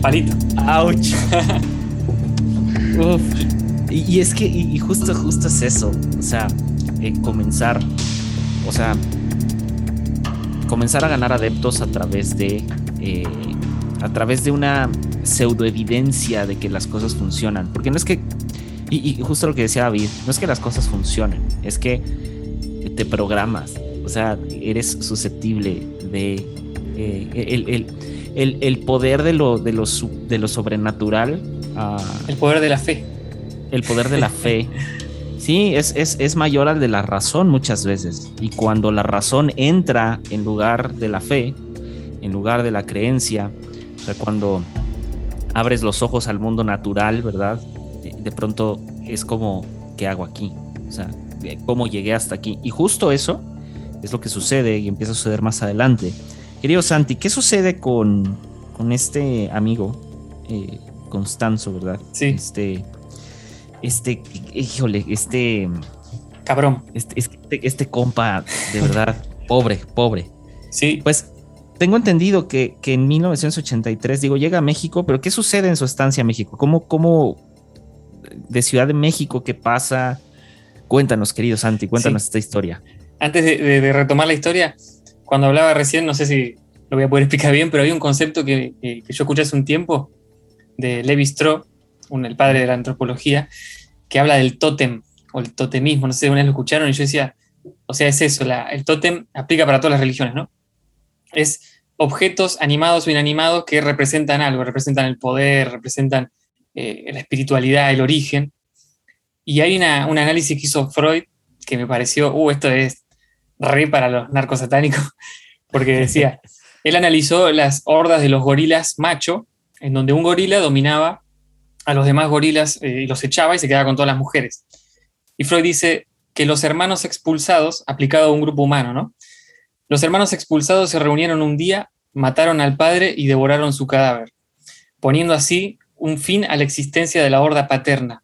Palito. ¡Auch! Uf. Y, y es que, y, y justo, justo es eso. O sea, eh, comenzar. O sea, comenzar a ganar adeptos a través de. eh, a través de una pseudoevidencia de que las cosas funcionan. Porque no es que. Y, y justo lo que decía David, no es que las cosas funcionen, es que te programas. O sea, eres susceptible de. eh, el, el- el- el poder de lo, de lo, su- de lo sobrenatural. ah, El poder de la fe. el poder de la fe. Sí, es, es, es mayor al de la razón muchas veces. Y cuando la razón entra en lugar de la fe, en lugar de la creencia, o sea, cuando abres los ojos al mundo natural, ¿verdad? De, pronto es como, ¿qué hago aquí? O sea, ¿cómo llegué hasta aquí? Y justo eso es lo que sucede y empieza a suceder más adelante. Querido Santi, ¿qué sucede con, con este amigo, eh, Constanzo, ¿verdad? Sí. Este, este, híjole, este, Cabrón. este, este, este compa, de verdad, pobre, pobre. Sí. Pues tengo entendido que, que en 1983, digo, llega a México, pero ¿qué sucede en su estancia a México? ¿Cómo, cómo de Ciudad de México, qué pasa? Cuéntanos, querido Santi, cuéntanos Sí. esta historia. Antes de, de- de retomar la historia, cuando hablaba recién, no sé si lo voy a poder explicar bien, pero hay un concepto que, que- yo escuché hace un tiempo de Levi Strauss, el padre de la antropología, que habla del tótem o el totemismo. No sé si una vez lo escucharon y yo decía, o sea, es eso, el tótem aplica para todas las religiones, ¿no? Es objetos animados o inanimados que representan algo, representan el poder, representan eh, la espiritualidad, el origen. Y hay una- un análisis que hizo Freud que me pareció, uh, esto es re para los narcos satánicos, porque decía, él analizó las hordas de los gorilas macho, en donde un gorila dominaba a los demás gorilas eh, y los echaba y se quedaba con todas las mujeres. Y Freud dice que los hermanos expulsados, aplicado a un grupo humano, ¿no? Los hermanos expulsados se reunieron un día, mataron al padre y devoraron su cadáver, poniendo así un fin a la existencia de la horda paterna.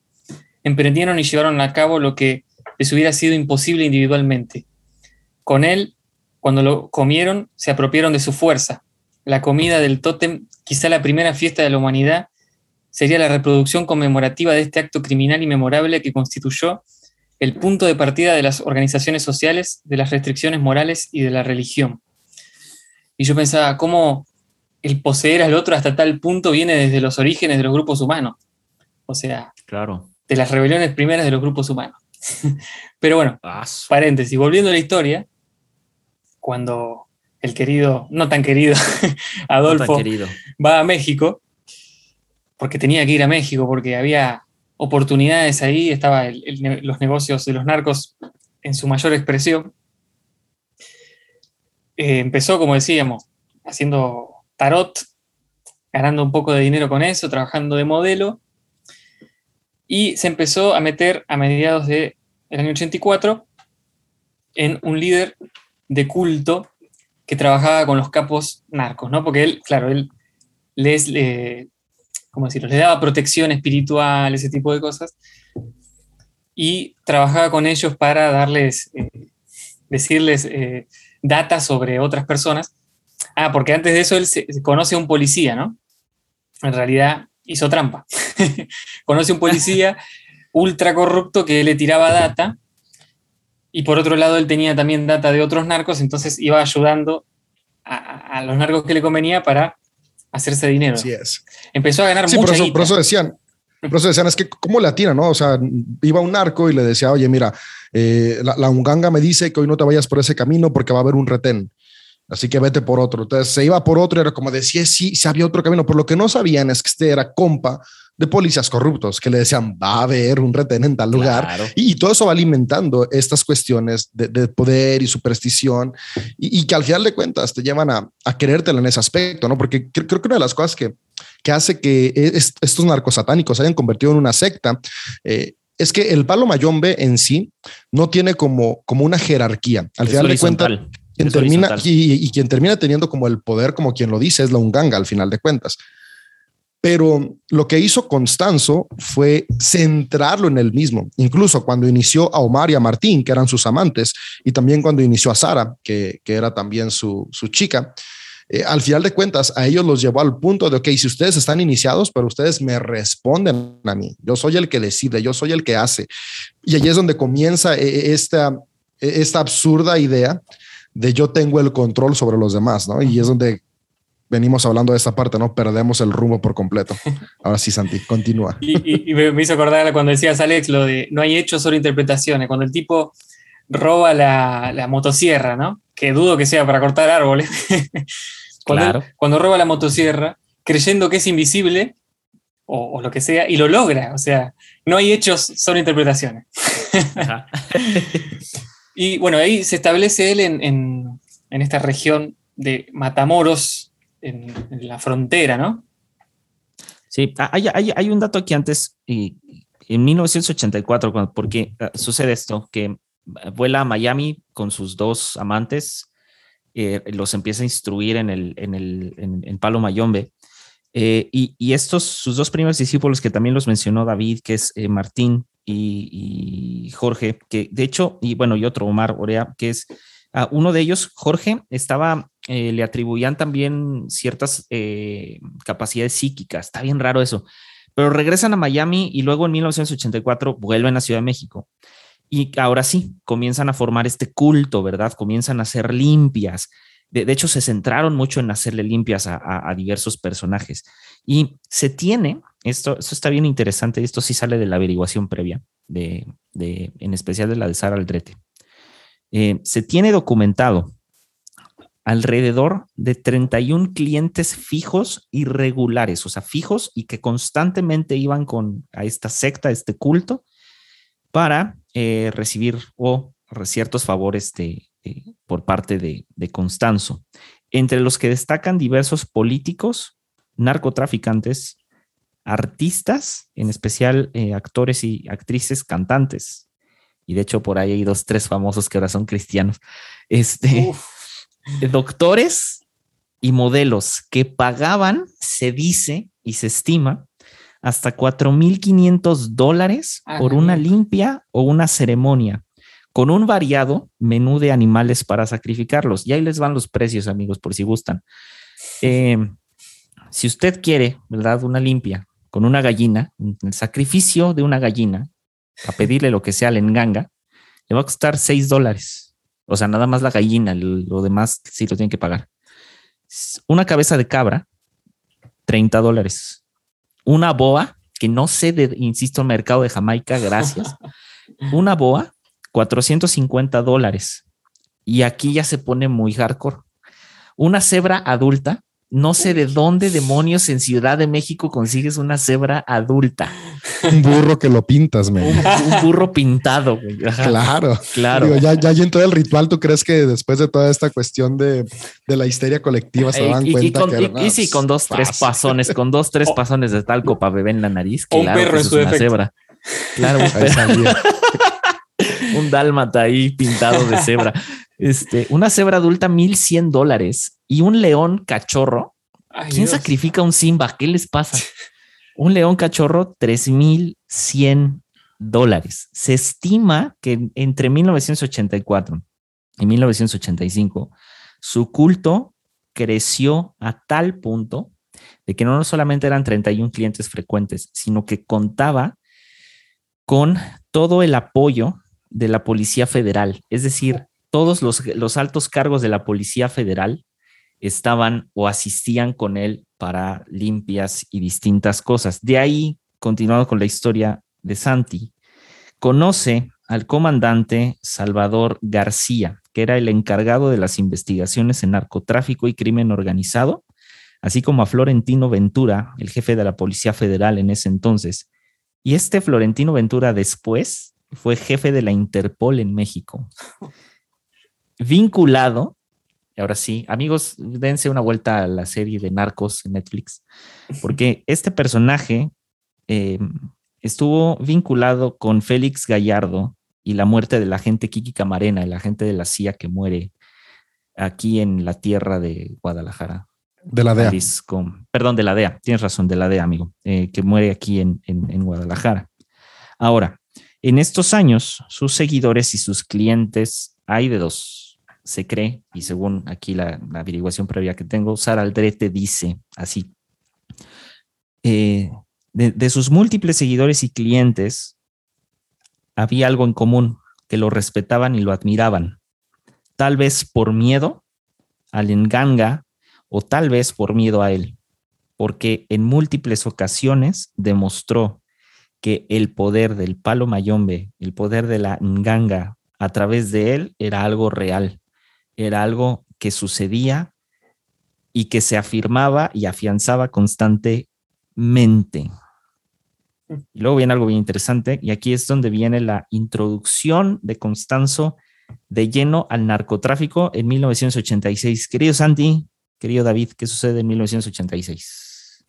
Emprendieron y llevaron a cabo lo que les hubiera sido imposible individualmente. Con él, cuando lo comieron, se apropiaron de su fuerza. La comida del tótem, quizá la primera fiesta de la humanidad, sería la reproducción conmemorativa de este acto criminal y memorable que constituyó el punto de partida de las organizaciones sociales, de las restricciones morales y de la religión. Y yo pensaba, ¿cómo el poseer al otro hasta tal punto viene desde los orígenes de los grupos humanos? O sea, Claro. de las rebeliones primeras de los grupos humanos. Pero bueno, paréntesis, volviendo a la historia, cuando el querido, no tan querido, no tan Adolfo querido. va a México, porque tenía que ir a México, porque había oportunidades ahí, estaban los negocios de los narcos en su mayor expresión. Eh, empezó, como decíamos, haciendo tarot, ganando un poco de dinero con eso, trabajando de modelo, y se empezó a meter a mediados del año 84 en un líder de culto que trabajaba con los capos narcos, ¿no? Porque él, claro, él les, eh, ¿cómo decirlo? Les daba protección espiritual, ese tipo de cosas, y trabajaba con ellos para darles, eh, decirles eh, data sobre otras personas. Ah, porque antes de eso él se, se conoce a un policía, ¿no? En realidad hizo trampa. conoce a un policía ultra corrupto que le tiraba data y por otro lado él tenía también data de otros narcos, entonces iba ayudando a, a los narcos que le convenía para hacerse dinero. Así es. Empezó a ganar Sí, mucha por eso, guita. por eso decían, por eso decían, es que cómo le atina, ¿no? O sea, iba un narco y le decía, oye, mira, eh, la, la unganga me dice que hoy no te vayas por ese camino porque va a haber un retén. Así que vete por otro. Entonces se iba por otro y era como decía, sí, sí había otro camino. Por lo que no sabían es que este era compa de policías corruptos que le decían, va a haber un retén en tal lugar. Claro. Y, y todo eso va alimentando estas cuestiones de, de poder y superstición y, y que al final de cuentas te llevan a, a querértela en ese aspecto, ¿no? Porque creo, creo que una de las cosas que, que hace que es- estos narcos satánicos se hayan convertido en una secta eh, es que el palo mayombe en sí no tiene como, como una jerarquía. Al Es final de cuentas, quien termina y, y quien termina teniendo como el poder, como quien lo dice, es la unganga al final de cuentas. Pero lo que hizo Constanzo fue centrarlo en él mismo, incluso cuando inició a Omar y a Martín, que eran sus amantes, y también cuando inició a Sara, que, que era también su, su chica. eh, al final de cuentas, a ellos los llevó al punto de, ok, si ustedes están iniciados, pero ustedes me responden a mí, yo soy el que decide, yo soy el que hace. Y allí es donde comienza eh, esta, esta absurda idea de yo tengo el control sobre los demás, ¿no? Y es donde venimos hablando de esta parte, ¿no? Perdemos el rumbo por completo. Ahora sí, Santi, continúa. Y, me hizo acordar cuando decías, Alex, lo de no hay hechos, solo interpretaciones. Cuando el tipo roba la, motosierra, ¿no? Que dudo que sea para cortar árboles. cuando, claro. cuando roba la motosierra, creyendo que es invisible o, lo que sea, y lo logra. O sea, no hay hechos, solo interpretaciones. y bueno, ahí se establece él en, en esta región de Matamoros, en, la frontera, ¿no? Sí, ah, hay, un dato aquí antes, y en 1984, porque ah, sucede esto, que vuela a Miami con sus dos amantes, eh, los empieza a instruir en el, en el en, Palo Mayombe. Eh, y, estos, sus dos primeros discípulos, que también los mencionó David, que es eh, Martín y, Jorge, que de hecho, y bueno, y otro, Omar Orea, que es ah, uno de ellos, Jorge, estaba eh, le atribuían también ciertas eh, capacidades psíquicas. Está bien raro eso. Pero regresan a Miami y luego en 1984 vuelven a Ciudad de México. Y ahora sí, comienzan a formar este culto, ¿verdad? Comienzan a ser limpias. De, hecho, se centraron mucho en hacerle limpias a, diversos personajes. Y se tiene, esto, esto está bien interesante, esto sí sale de la averiguación previa, de, en especial de la de Sara Aldrete. Eh, se tiene documentado alrededor de 31 clientes fijos y regulares, o sea, fijos y que constantemente iban con a esta secta, a este culto, para eh, recibir o ciertos favores de, por parte de, Constanzo, entre los que destacan diversos políticos, narcotraficantes, artistas, en especial eh, actores y actrices, cantantes. Y de hecho por ahí hay dos, tres famosos que ahora son cristianos. Este, doctores y modelos que pagaban, se dice y se estima, hasta 4.500 dólares ah, por una limpia o una ceremonia, con un variado menú de animales para sacrificarlos. Y ahí les van los precios, amigos, por si gustan. Em, si usted quiere, ¿verdad? Una limpia con una gallina, el sacrificio de una gallina, a pedirle lo que sea al enganga, le va a costar 6 dólares. O sea, nada más la gallina, lo demás sí lo tienen que pagar. Una cabeza de cabra, 30 dólares. Una boa, que no sé de, insisto, el mercado de Jamaica, gracias. Una boa, 450 dólares. Y aquí ya se pone muy hardcore. Una cebra adulta, no sé de dónde demonios en Ciudad de México consigues una cebra adulta. Un burro que lo pintas, me. Un, burro pintado, güey. Claro. Claro. ya, ya en todo el ritual, ¿tú crees que después de toda esta cuestión de, la histeria colectiva se dan cuenta? Y, con, que, y, sí, con dos, tres pasones, con dos, tres pasones de talco para beber en la nariz. Claro, un perro es una cebra. Claro, un perro. un dálmata ahí pintado de cebra. Este, una cebra adulta, 1100 dólares y un león cachorro. ¿Quién sacrifica un Simba? ¿Qué les pasa? Un león cachorro, 3100 dólares. Se estima que entre 1984 y 1985 su culto creció a tal punto de que no solamente eran 31 clientes frecuentes, sino que contaba con todo el apoyo de la Policía Federal. Es decir, todos los, altos cargos de la Policía Federal estaban o asistían con él para limpias y distintas cosas. De ahí, continuando con la historia de Santi, conoce al comandante Salvador García, que era el encargado de las investigaciones en narcotráfico y crimen organizado, así como a Florentino Ventura, el jefe de la Policía Federal en ese entonces. Y este Florentino Ventura después fue jefe de la Interpol en México vinculado, y ahora sí, amigos, dense una vuelta a la serie de Narcos en Netflix, porque este personaje eh, estuvo vinculado con Félix Gallardo y la muerte de la agente Kiki Camarena, el agente de la CIA que muere aquí en la tierra de Guadalajara. De la DEA. perdón, de la DEA, tienes razón, de la DEA, amigo, eh, que muere aquí en, en Guadalajara. Ahora, en estos años, sus seguidores y sus clientes hay de dos se cree, y según aquí la, averiguación previa que tengo, Sara Aldrete dice así, eh, de, sus múltiples seguidores y clientes, había algo en común, que lo respetaban y lo admiraban, tal vez por miedo al enganga o tal vez por miedo a él, porque en múltiples ocasiones demostró que el poder del palo mayombe, el poder de la nganga a través de él era algo real, era algo que sucedía y que se afirmaba y afianzaba constantemente. Y luego viene algo bien interesante, y aquí es donde viene la introducción de Constanzo de lleno al narcotráfico en 1986. Querido Santi, querido David, ¿qué sucede en 1986?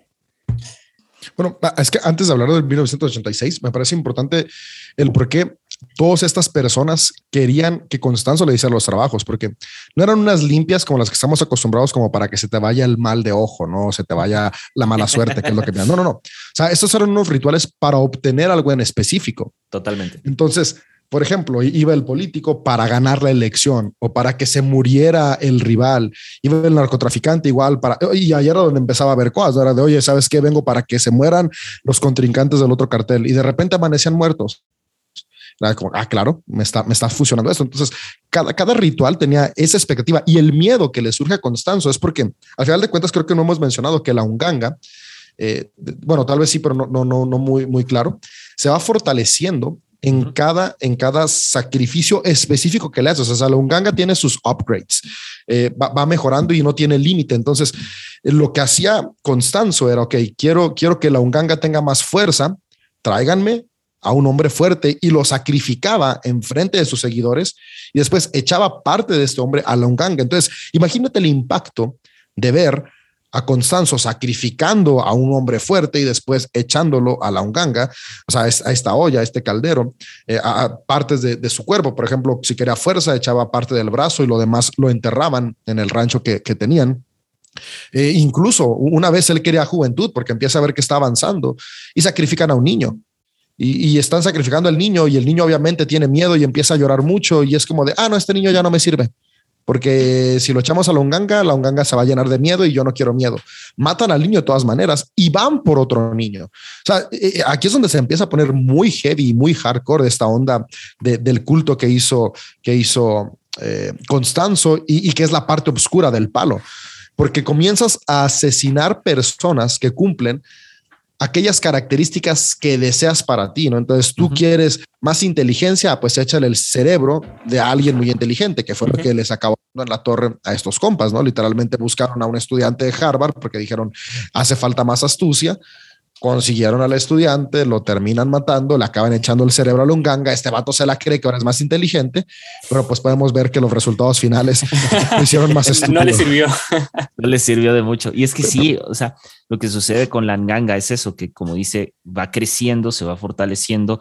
Bueno, ah, es que antes de hablar del 1986, me parece importante el por qué todas estas personas querían que Constanzo le hiciera los trabajos, porque no eran unas limpias como las que estamos acostumbrados, como para que se te vaya el mal de ojo, no se te vaya la mala suerte, que es lo que. No, no, no. O sea, estos eran unos rituales para obtener algo en específico. Totalmente. Entonces, por ejemplo, iba el político para ganar la elección o para que se muriera el rival, iba el narcotraficante igual para, y ayer era donde empezaba a ver cosas, era de, oye, ¿sabes qué? Vengo para que se mueran los contrincantes del otro cartel y de repente amanecían muertos. Como, ah, claro, me está, me está fusionando esto. Entonces, cada, cada ritual tenía esa expectativa y el miedo que le surge a Constanzo es porque, al final de cuentas, creo que no hemos mencionado que la Unganga, eh, bueno, tal vez sí, pero no, no, no, no muy, muy claro, se va fortaleciendo en cada, en cada sacrificio específico que le haces. O sea, la Unganga tiene sus upgrades, eh, va, mejorando y no tiene límite. Entonces, lo que hacía Constanzo era, ok, quiero, quiero que la Unganga tenga más fuerza, tráiganme a un hombre fuerte y lo sacrificaba en frente de sus seguidores y después echaba parte de este hombre a la Unganga. Entonces, imagínate el impacto de ver a Constanzo sacrificando a un hombre fuerte y después echándolo a la unganga, o sea, a esta olla, a este caldero, eh, a, partes de, su cuerpo. Por ejemplo, si quería fuerza, echaba parte del brazo y lo demás lo enterraban en el rancho que, tenían. Eh, incluso una vez él quería juventud porque empieza a ver que está avanzando y sacrifican a un niño. Y, y, están sacrificando al niño y el niño obviamente tiene miedo y empieza a llorar mucho y es como de, ah, no, este niño ya no me sirve porque si lo echamos a la unganga, la unganga se va a llenar de miedo y yo no quiero miedo. Matan al niño de todas maneras y van por otro niño. O sea, eh, eh, aquí es donde se empieza a poner muy heavy, muy hardcore esta onda del culto que hizo, que hizo eh, Constanzo y, y que es la parte oscura del palo, porque comienzas a asesinar personas que cumplen aquellas características que deseas para ti, ¿no? Entonces tú quieres más inteligencia, pues échale el cerebro de alguien muy inteligente, que fue lo que les acabó en la torre a estos compas, ¿no? Literalmente buscaron a un estudiante de Harvard porque dijeron, hace falta más astucia consiguieron al estudiante, lo terminan matando, le acaban echando el cerebro a Lunganga, este vato se la cree que ahora es más inteligente, pero pues podemos ver que los resultados finales lo hicieron más estúpido. No le sirvió. no le sirvió de mucho. Y es que sí, o sea, lo que sucede con la Nganga es eso, que como dice, va creciendo, se va fortaleciendo.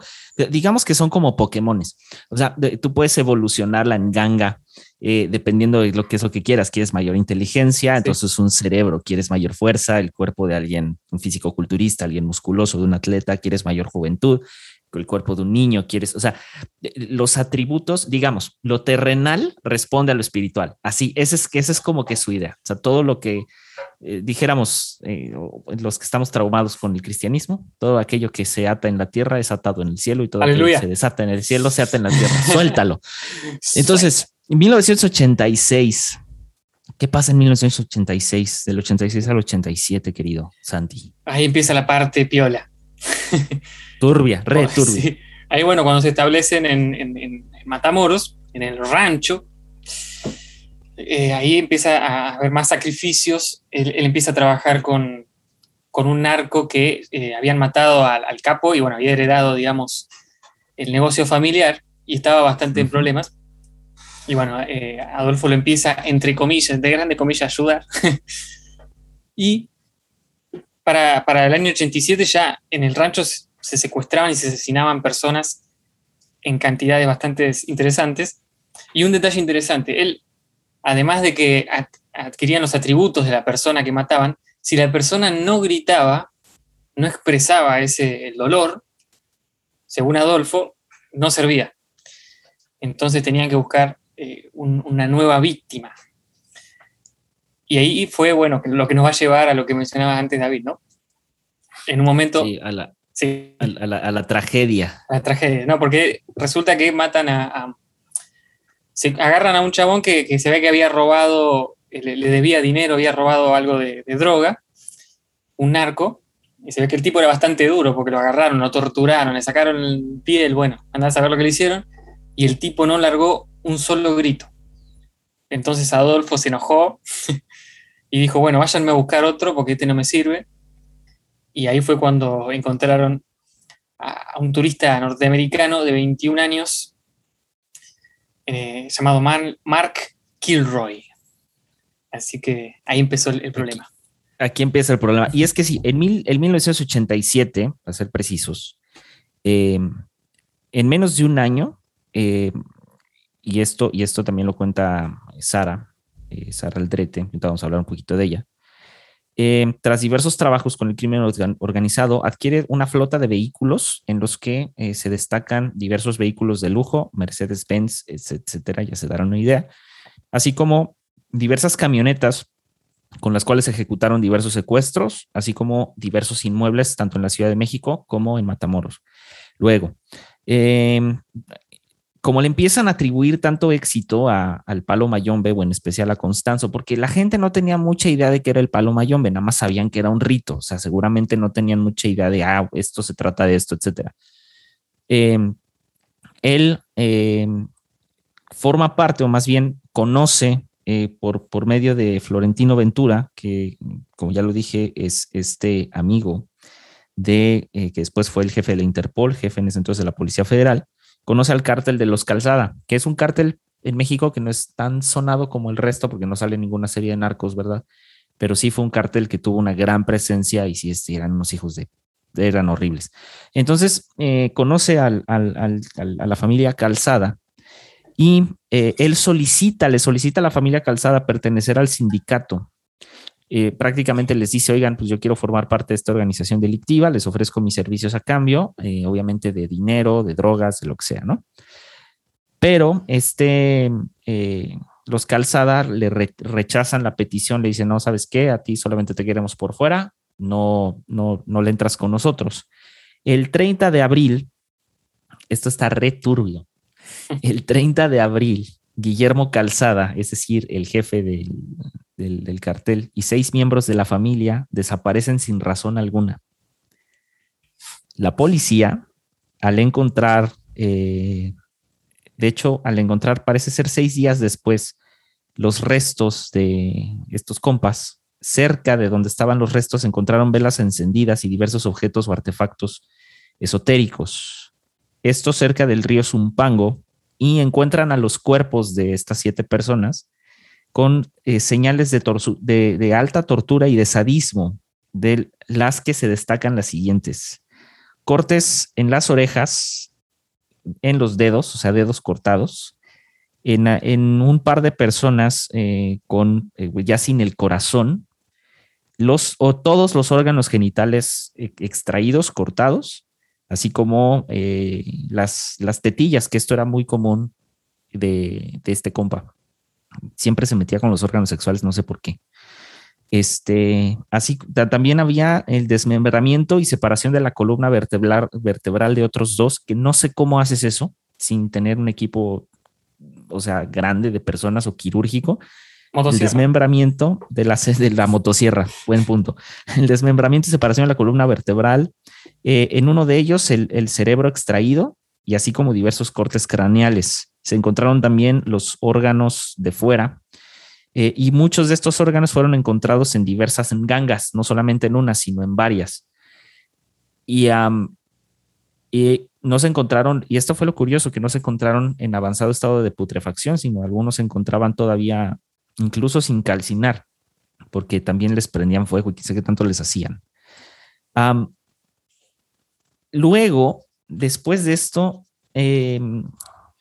Digamos que son como Pokémones. O sea, tú puedes evolucionar la Nganga eh, dependiendo de lo que es lo que quieras. Quieres mayor inteligencia, entonces un cerebro, quieres mayor fuerza, el cuerpo de alguien, un físico culturista, alguien musculoso, de un atleta, quieres mayor juventud, el cuerpo de un niño, quieres, o sea, eh, los atributos, digamos, lo terrenal responde a lo espiritual. Así, ese es, ese es como que su idea. O sea, todo lo que eh, dijéramos, los que estamos traumados con el cristianismo, todo aquello que se ata en la tierra es atado en el cielo y todo aquello que se desata en el cielo se ata en la tierra. Suéltalo. Entonces, en 1986. ¿Qué pasa en 1986? Del 86 al 87, querido Santi. Ahí empieza la parte piola. turbia, re turbia. Ahí, bueno, cuando se establecen en, Matamoros, en el rancho, eh, ahí empieza a haber más sacrificios. Él, empieza a trabajar con, un narco que eh, habían matado al, capo y, bueno, había heredado, digamos, el negocio familiar y estaba bastante en problemas. Y bueno, eh, Adolfo lo empieza, entre comillas, de grande comillas, ayudar. y para, el año 87 ya en el rancho se secuestraban y se asesinaban personas en cantidades bastante interesantes. Y un detalle interesante, él, además de que adquirían los atributos de la persona que mataban, si la persona no gritaba, no expresaba ese dolor, según Adolfo, no servía. Entonces tenían que buscar eh, una nueva víctima. Y ahí fue, bueno, lo que nos va a llevar a lo que mencionaba antes David, ¿no? En un momento... Sí, a la, A, la, tragedia. A la tragedia, no, porque resulta que matan a... se agarran a un chabón que, se ve que había robado, le, debía dinero, había robado algo de, droga, un narco, y se ve que el tipo era bastante duro porque lo agarraron, lo torturaron, le sacaron el piel, bueno, andá a saber lo que le hicieron, y el tipo no largó un solo grito. Entonces Adolfo se enojó y dijo, bueno, váyanme a buscar otro porque este no me sirve. Y ahí fue cuando encontraron a, un turista norteamericano de 21 años eh, llamado Mark Kilroy. Así que ahí empezó el, problema. Aquí empieza el problema. Y es que sí, en, mil, 1987, para ser precisos, eh, en menos de un año, eh, y, esto, y esto también lo cuenta Sara, eh, Sara Aldrete, vamos a hablar un poquito de ella. Eh, tras diversos trabajos con el crimen organizado, adquiere una flota de vehículos en los que eh, se destacan diversos vehículos de lujo, Mercedes-Benz, etcétera, ya se darán una idea, así como diversas camionetas con las cuales ejecutaron diversos secuestros, así como diversos inmuebles, tanto en la Ciudad de México como en Matamoros. Luego, como le empiezan a atribuir tanto éxito al palo mayombe o en especial a Constanzo, porque la gente no tenía mucha idea de que era el palo mayombe, nada más sabían que era un rito, o sea, seguramente no tenían mucha idea de, ah, esto se trata de esto, etcétera. Em, él em, forma parte, o más bien conoce eh, por, por medio de Florentino Ventura, que como ya lo dije, es este amigo de, eh, que después fue el jefe de la Interpol, jefe en ese entonces de la Policía Federal, conoce al cártel de los Calzada, que es un cártel en México que no es tan sonado como el resto porque no sale ninguna serie de narcos, ¿verdad? Pero sí fue un cártel que tuvo una gran presencia y sí eran unos hijos de, eran horribles. Entonces eh, conoce a la familia Calzada y eh, él solicita, le solicita a la familia Calzada pertenecer al sindicato eh, prácticamente les dice, oigan, pues yo quiero formar parte de esta organización delictiva, les ofrezco mis servicios a cambio, eh, obviamente de dinero, de drogas, de lo que sea, ¿no? Pero este, eh, los Calzada le rechazan la petición, le dicen, no, ¿sabes qué? A ti solamente te queremos por fuera, no, no, no le entras con nosotros. El 30 de abril, esto está re turbio, el 30 de abril, Guillermo Calzada, es decir, el jefe del, del, cartel y seis miembros de la familia desaparecen sin razón alguna. La policía, al encontrar, eh, de hecho, al encontrar, parece ser seis días después, los restos de estos compas, cerca de donde estaban los restos, encontraron velas encendidas y diversos objetos o artefactos esotéricos. Esto cerca del río Zumpango y encuentran a los cuerpos de estas siete personas con eh, señales de, alta tortura y de sadismo, de las que se destacan las siguientes. Cortes en las orejas, en los dedos, o sea, dedos cortados, en, un par de personas eh, con eh, ya sin el corazón, los, o todos los órganos genitales extraídos, cortados, así como las, las tetillas, que esto era muy común de este compa siempre se metía con los órganos sexuales, no sé por qué. Este, así también había el desmembramiento y separación de la columna vertebral, vertebral de otros dos, que no sé cómo haces eso sin tener un equipo, o sea, grande de personas o quirúrgico. El desmembramiento de la, de la motosierra, buen punto. El desmembramiento y separación de la columna vertebral. Eh, en uno de ellos, el, el cerebro extraído y así como diversos cortes craneales. Se encontraron también los órganos de fuera eh, y muchos de estos órganos fueron encontrados en diversas gangas, no solamente en una, sino en varias. Y, no se encontraron, y esto fue lo curioso, que no se encontraron en avanzado estado de putrefacción, sino algunos se encontraban todavía incluso sin calcinar, porque también les prendían fuego y sé qué tanto les hacían. luego, después de esto, em,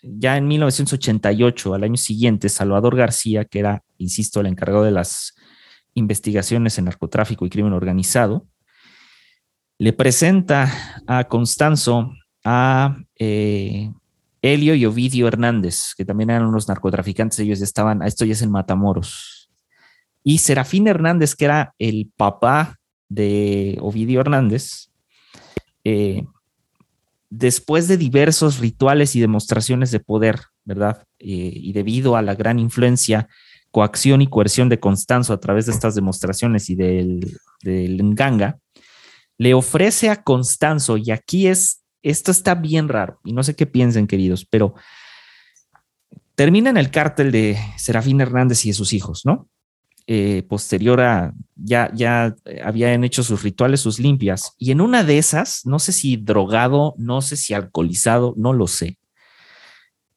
ya en 1988, al año siguiente, Salvador García, que era, insisto, el encargado de las investigaciones en narcotráfico y crimen organizado, le presenta a Constanzo a eh, Helio y Ovidio Hernández, que también eran unos narcotraficantes, ellos estaban, esto ya es en Matamoros. Y Serafín Hernández, que era el papá de Ovidio Hernández, eh, después de diversos rituales y demostraciones de poder, ¿verdad? Eh, y debido a la gran influencia, coacción y coerción de Constanzo a través de estas demostraciones y del, del Nganga, le ofrece a Constanzo, y aquí es, esto está bien raro, y no sé qué piensen, queridos, pero termina en el cártel de Serafín Hernández y de sus hijos, ¿no? Eh, posterior a, ya, ya habían hecho sus rituales, sus limpias, y en una de esas, no sé si drogado, no sé si alcoholizado, no lo sé,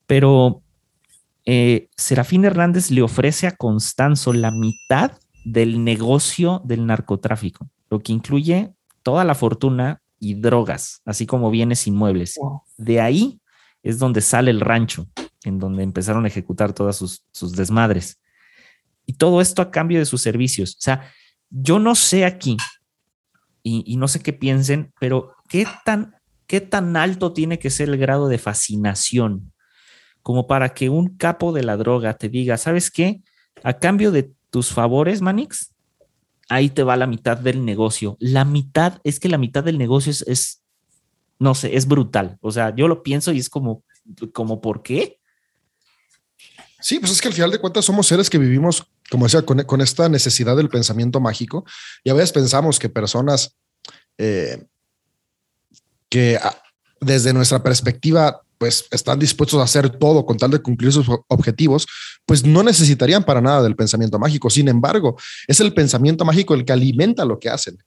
pero eh, Serafín Hernández le ofrece a Constanzo la mitad del negocio del narcotráfico, lo que incluye toda la fortuna y drogas, así como bienes inmuebles. De ahí es donde sale el rancho, en donde empezaron a ejecutar todas sus, sus desmadres. Y todo esto a cambio de sus servicios. O sea, yo no sé aquí, y, no sé qué piensen, pero ¿qué tan, ¿qué tan alto tiene que ser el grado de fascinación como para que un capo de la droga te diga, ¿sabes qué? A cambio de tus favores, Manix, ahí te va la mitad del negocio. La mitad, es que la mitad del negocio es, es no sé, es brutal. O sea, yo lo pienso y es como, como, ¿por qué? Sí, pues es que al final de cuentas somos seres que vivimos, como decía, con, esta necesidad del pensamiento mágico. Y a veces pensamos que personas eh, que ah, desde nuestra perspectiva pues están dispuestos a hacer todo con tal de cumplir sus objetivos, pues no necesitarían para nada del pensamiento mágico. Sin embargo, es el pensamiento mágico el que alimenta lo que hacen.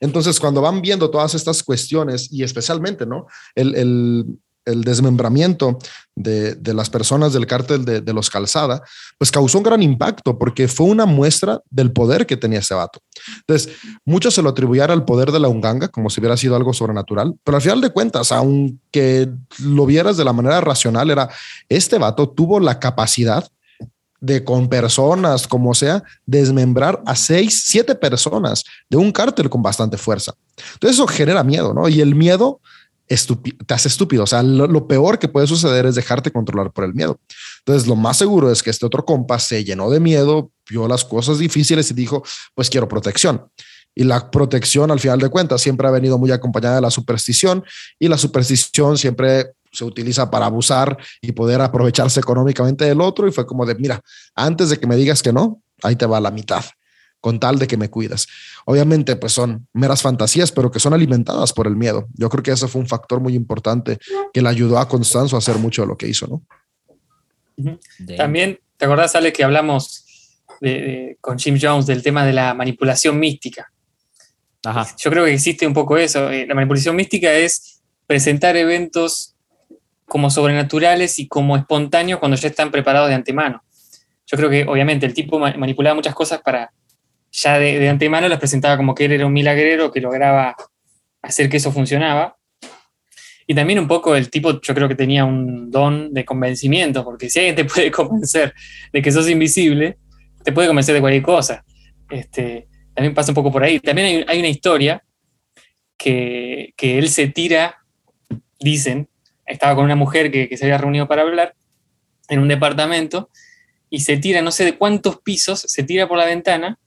Entonces, cuando van viendo todas estas cuestiones y especialmente, ¿no? El, el, el desmembramiento de, las personas del cártel de, los Calzada, pues causó un gran impacto porque fue una muestra del poder que tenía ese vato. Entonces, muchos se lo atribuyeron al poder de la Unganga, como si hubiera sido algo sobrenatural, pero al final de cuentas, aunque lo vieras de la manera racional, era este vato tuvo la capacidad de con personas, como sea, desmembrar a seis, siete personas de un cártel con bastante fuerza. Entonces eso genera miedo, ¿no? Y el miedo te hace estúpido. O sea, lo, peor que puede suceder es dejarte controlar por el miedo. Entonces, lo más seguro es que este otro compa se llenó de miedo, vio las cosas difíciles y dijo, pues quiero protección. Y la protección, al final de cuentas, siempre ha venido muy acompañada de la superstición y la superstición siempre se utiliza para abusar y poder aprovecharse económicamente del otro. Y fue como de, mira, antes de que me digas que no, ahí te va la mitad con tal de que me cuidas. Obviamente, pues son meras fantasías, pero que son alimentadas por el miedo. Yo creo que eso fue un factor muy importante que le ayudó a Constanzo a hacer mucho de lo que hizo, ¿no? También, ¿te acordás, Ale, que hablamos con Jim Jones del tema de la manipulación mística? Yo creo que existe un poco eso. Eh, la manipulación mística es presentar eventos como sobrenaturales y como espontáneos cuando ya están preparados de antemano. Yo creo que obviamente el tipo manipulaba muchas cosas para ya de, antemano las presentaba como que él era un milagrero que lograba hacer que eso funcionaba. Y también un poco el tipo, yo creo que tenía un don de convencimiento, porque si alguien te puede convencer de que sos invisible, te puede convencer de cualquier cosa. Este, también pasa un poco por ahí. También hay, una historia que, él se tira, dicen, estaba con una mujer que, que se había reunido para hablar en un departamento y se tira, no sé de cuántos pisos, se tira por la ventana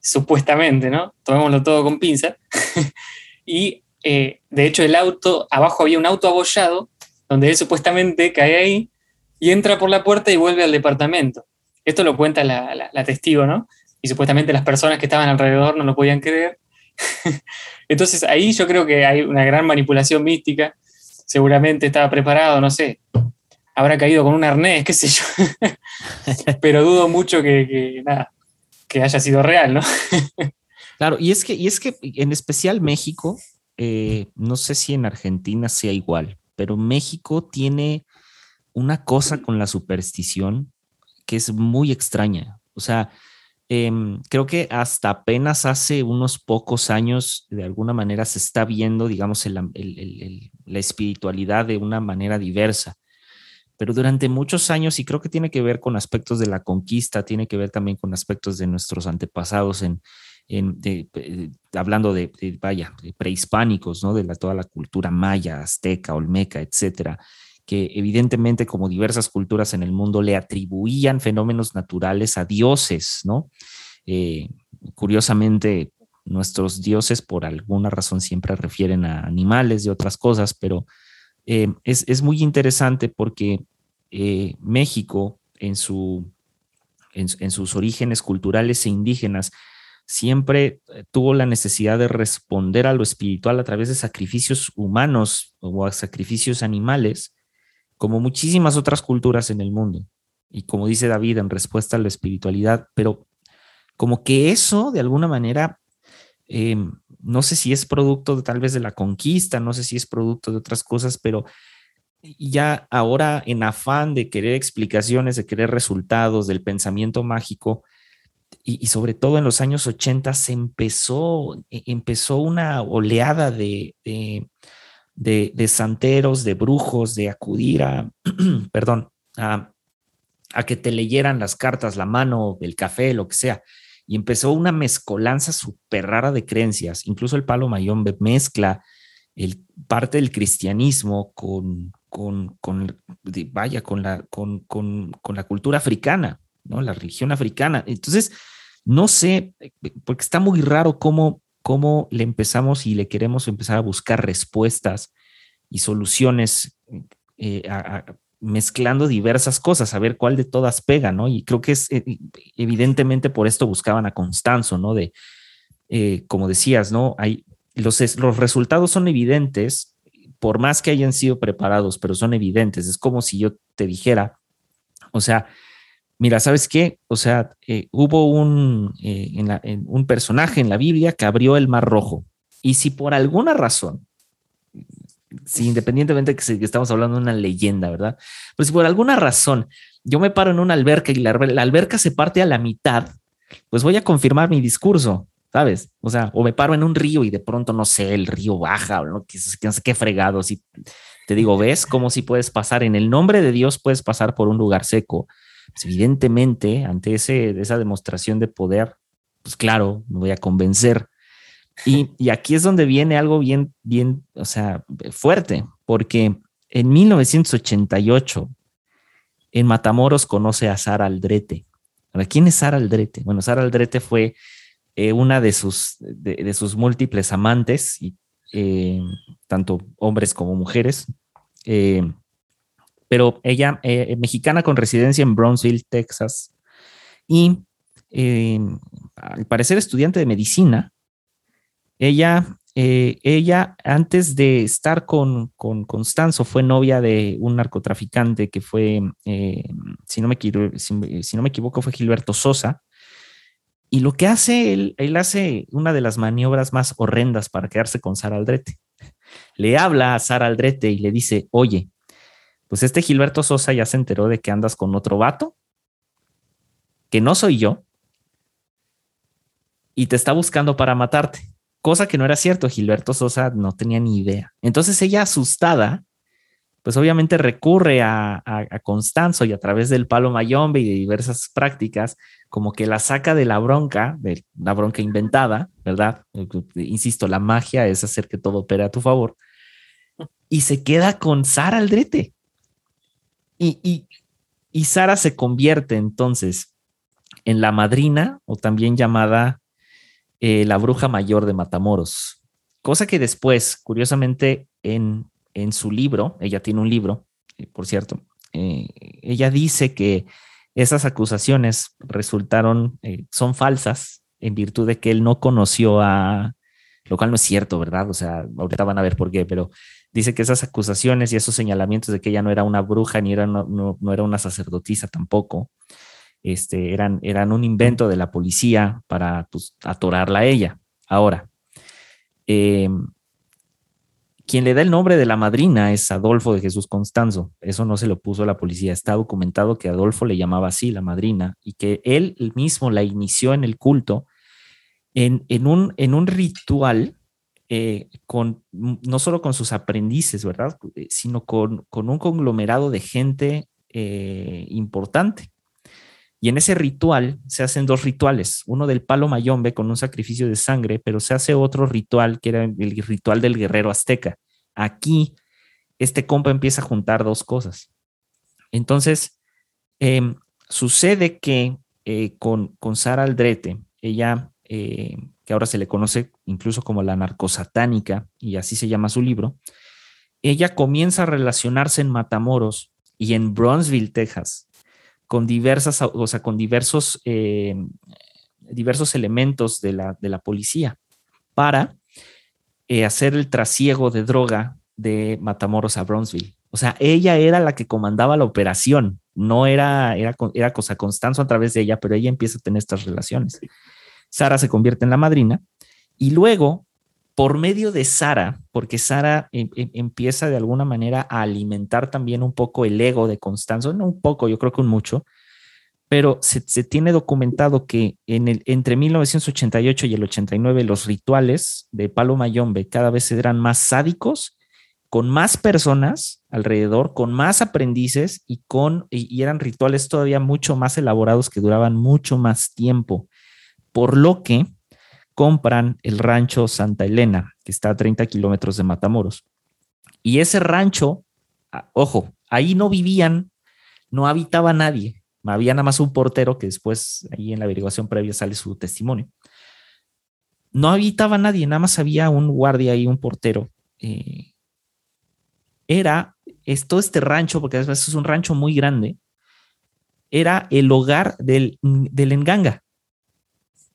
supuestamente, ¿no? Tomémoslo todo con pinza. y eh, de hecho el auto, abajo había un auto abollado, donde él supuestamente cae ahí y entra por la puerta y vuelve al departamento. Esto lo cuenta la, testigo, ¿no? Y supuestamente las personas que estaban alrededor no lo podían creer. Entonces ahí yo creo que hay una gran manipulación mística. Seguramente estaba preparado, no sé, habrá caído con un arnés, qué sé yo. Pero dudo mucho que nada, que haya sido real, ¿no? claro, y es que, y es que en especial México, eh, no sé si en Argentina sea igual, pero México tiene una cosa con la superstición que es muy extraña. O sea, em, creo que hasta apenas hace unos pocos años, de alguna manera, se está viendo, digamos, la espiritualidad de una manera diversa pero durante muchos años, y creo que tiene que ver con aspectos de la conquista, tiene que ver también con aspectos de nuestros antepasados en, hablando de, vaya, prehispánicos, ¿no? De la, toda la cultura maya, azteca, olmeca, etcétera, que evidentemente como diversas culturas en el mundo le atribuían fenómenos naturales a dioses, ¿no? Eh, curiosamente, nuestros dioses por alguna razón siempre refieren a animales y otras cosas, pero eh, es, muy interesante porque eh, México en, su, en sus orígenes culturales e indígenas siempre tuvo la necesidad de responder a lo espiritual a través de sacrificios humanos o a sacrificios animales como muchísimas otras culturas en el mundo. Y como dice David, en respuesta a la espiritualidad, pero como que eso de alguna manera, em, no sé si es producto de, tal vez de la conquista, no sé si es producto de otras cosas, pero ya ahora en afán de querer explicaciones, de querer resultados del pensamiento mágico, y, sobre todo en los años 80 se empezó, e, empezó una oleada de, de, santeros, de brujos, de acudir a, perdón, a, que te leyeran las cartas, la mano, el café, lo que sea. Y empezó una mezcolanza súper rara de creencias. Incluso el palo mayombe mezcla el, parte del cristianismo con, con, con vaya, con la, con, con, con la cultura africana, ¿no? La religión africana. Entonces, no sé, porque está muy raro cómo cómo le empezamos y le queremos empezar a buscar respuestas y soluciones eh, mezclando diversas cosas, a ver cuál de todas pega, ¿no? Y creo que es eh, evidentemente por esto buscaban a Constanzo, ¿no? De, eh, como decías, ¿no? Hay, los, los resultados son evidentes, por más que hayan sido preparados, pero son evidentes. Es como si yo te dijera, o sea, mira, ¿sabes qué? O sea, eh, hubo un, un personaje en la Biblia que abrió el mar rojo. Y si por alguna razón, si independientemente de que, estamos hablando de una leyenda, ¿verdad? Pero si por alguna razón yo me paro en una alberca y la, alberca se parte a la mitad, pues voy a confirmar mi discurso, ¿sabes? O sea, o me paro en un río y de pronto, no sé, el río baja o no, no sé qué fregados. Y te digo, ¿ves cómo si puedes pasar en el nombre de Dios, puedes pasar por un lugar seco? Pues, evidentemente, ante esa demostración de poder, pues claro, me voy a convencer. Y, aquí es donde viene algo bien, bien, o sea, fuerte, porque en 1988, en Matamoros conoce a Sara Aldrete. ¿quién es Sara Aldrete? Bueno, Sara Aldrete fue eh, una de sus, de, sus múltiples amantes, eh, tanto hombres como mujeres. Eh, pero ella, mexicana con residencia en Brownsville, Texas, y al parecer estudiante de medicina, ella, eh, ella antes de estar con, con, Constanzo fue novia de un narcotraficante que fue, eh, si, no me, si, no me equivoco, fue Gilberto Sosa. Y lo que hace él, él hace una de las maniobras más horrendas para quedarse con Sara Aldrete. Le habla a Sara Aldrete y le dice, oye, pues este Gilberto Sosa ya se enteró de que andas con otro vato, que no soy yo, y te está buscando para matarte. Cosa que no era cierto, Gilberto Sosa no tenía ni idea. Entonces ella asustada, pues obviamente recurre a, Constanzo y a través del palo mayombe y de diversas prácticas, como que la saca de la bronca, de la bronca inventada, ¿verdad? Insisto, la magia es hacer que todo opere a tu favor. Y se queda con Sara Aldrete. Y, Sara se convierte entonces en la madrina o también llamada eh, la bruja mayor de Matamoros. Cosa que después, curiosamente, en, en su libro, ella tiene un libro, eh, por cierto, eh, ella dice que esas acusaciones resultaron, son falsas en virtud de que él no conoció a, lo cual no es cierto, ¿verdad? O sea, ahorita van a ver por qué, pero dice que esas acusaciones y esos señalamientos de que ella no era una bruja ni era, no, era una sacerdotisa tampoco, este, eran, eran un invento de la policía para pues, atorarla a ella. Ahora, em, quien le da el nombre de la madrina es Adolfo de Jesús Constanzo. Eso no se lo puso la policía. Está documentado que Adolfo le llamaba así la madrina y que él mismo la inició en el culto en, en, un, en un ritual eh, con, no solo con sus aprendices, ¿verdad? Eh, sino con, un conglomerado de gente eh, importante. Y en ese ritual se hacen dos rituales, uno del palo mayombe con un sacrificio de sangre, pero se hace otro ritual que era el ritual del guerrero azteca. Aquí este compa empieza a juntar dos cosas. Entonces, em, sucede que eh, con, con Sara Aldrete, ella, eh, que ahora se le conoce incluso como la narcosatánica, y así se llama su libro, ella comienza a relacionarse en Matamoros y en Bronzeville, Texas, con diversas, o sea, con diversos, em, diversos elementos de la, de la policía para eh, hacer el trasiego de droga de Matamoros a Bronzeville. O sea, ella era la que comandaba la operación, no era, era, era cosa Constanzo a través de ella, pero ella empieza a tener estas relaciones. Sara se convierte en la madrina y luego, por medio de Sara, porque Sara em, em, empieza de alguna manera a alimentar también un poco el ego de Constanzo, no un poco, yo creo que un mucho, pero se, tiene documentado que en el, entre 1988 y el 89 los rituales de Palo Mayombe cada vez eran más sádicos con más personas alrededor, con más aprendices y, con, y eran rituales todavía mucho más elaborados que duraban mucho más tiempo. Por lo que compran el rancho Santa Elena, que está a 30 kilómetros de Matamoros. Y ese rancho, ah, ojo, ahí no vivían, no habitaba nadie. Había nada más un portero que después ahí en la averiguación previa sale su testimonio. No habitaba nadie, nada más había un guardia y un portero. Eh, era es todo este rancho, porque veces es un rancho muy grande, era el hogar del, del Enganga.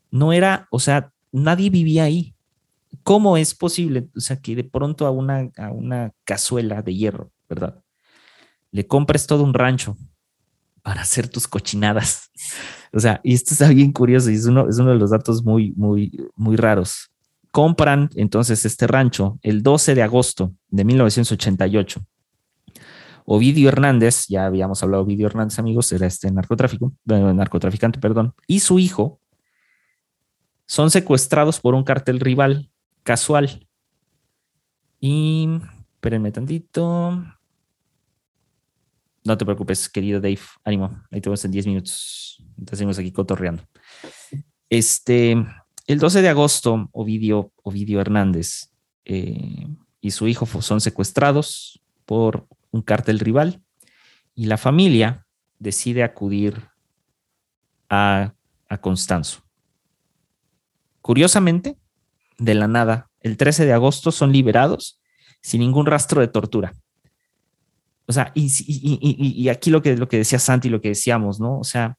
No era, o sea, nadie vivía ahí. ¿Cómo es posible? O sea, que de pronto a una, a una cazuela de hierro, ¿verdad? Le compres todo un rancho para hacer tus cochinadas. O sea, y esto está bien curioso y es uno, es uno de los datos muy, muy, muy raros. Compran entonces este rancho el 12 de agosto de 1988. Ovidio Hernández, ya habíamos hablado de Ovidio Hernández, amigos, era este narcotráfico, narcotraficante, perdón, y su hijo son secuestrados por un cartel rival casual. Y, espérenme tantito. No te preocupes, querido Dave, ánimo, ahí te vemos en 10 minutos. Entonces seguimos aquí cotorreando. Este, el 12 de agosto, Ovidio, Ovidio Hernández eh, y su hijo son secuestrados por un cártel rival y la familia decide acudir a, a Constanzo. Curiosamente, de la nada, el 13 de agosto son liberados sin ningún rastro de tortura. O sea, y, aquí lo que, lo que decía Santi, lo que decíamos, ¿no? O sea,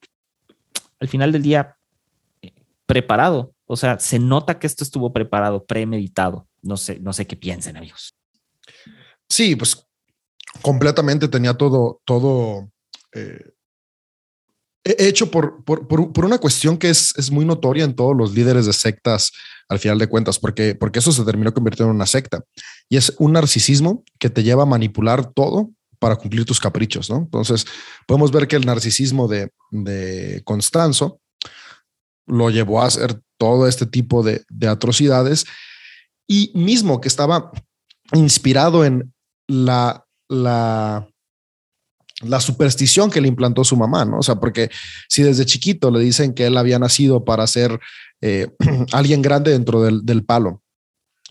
al final del día, eh, preparado, o sea, se nota que esto estuvo preparado, premeditado. No sé, no sé qué piensen, amigos. Sí, pues completamente tenía todo, todo eh, hecho por, por, por, una cuestión que es, es, muy notoria en todos los líderes de sectas al final de cuentas, porque, porque eso se terminó convirtiendo en una secta. Y es un narcisismo que te lleva a manipular todo para cumplir tus caprichos, ¿no? Entonces, podemos ver que el narcisismo de, de Constanzo lo llevó a hacer todo este tipo de, atrocidades y mismo que estaba inspirado en la, la, la superstición que le implantó su mamá, ¿no? O sea, porque si desde chiquito le dicen que él había nacido para ser eh, alguien grande dentro del, palo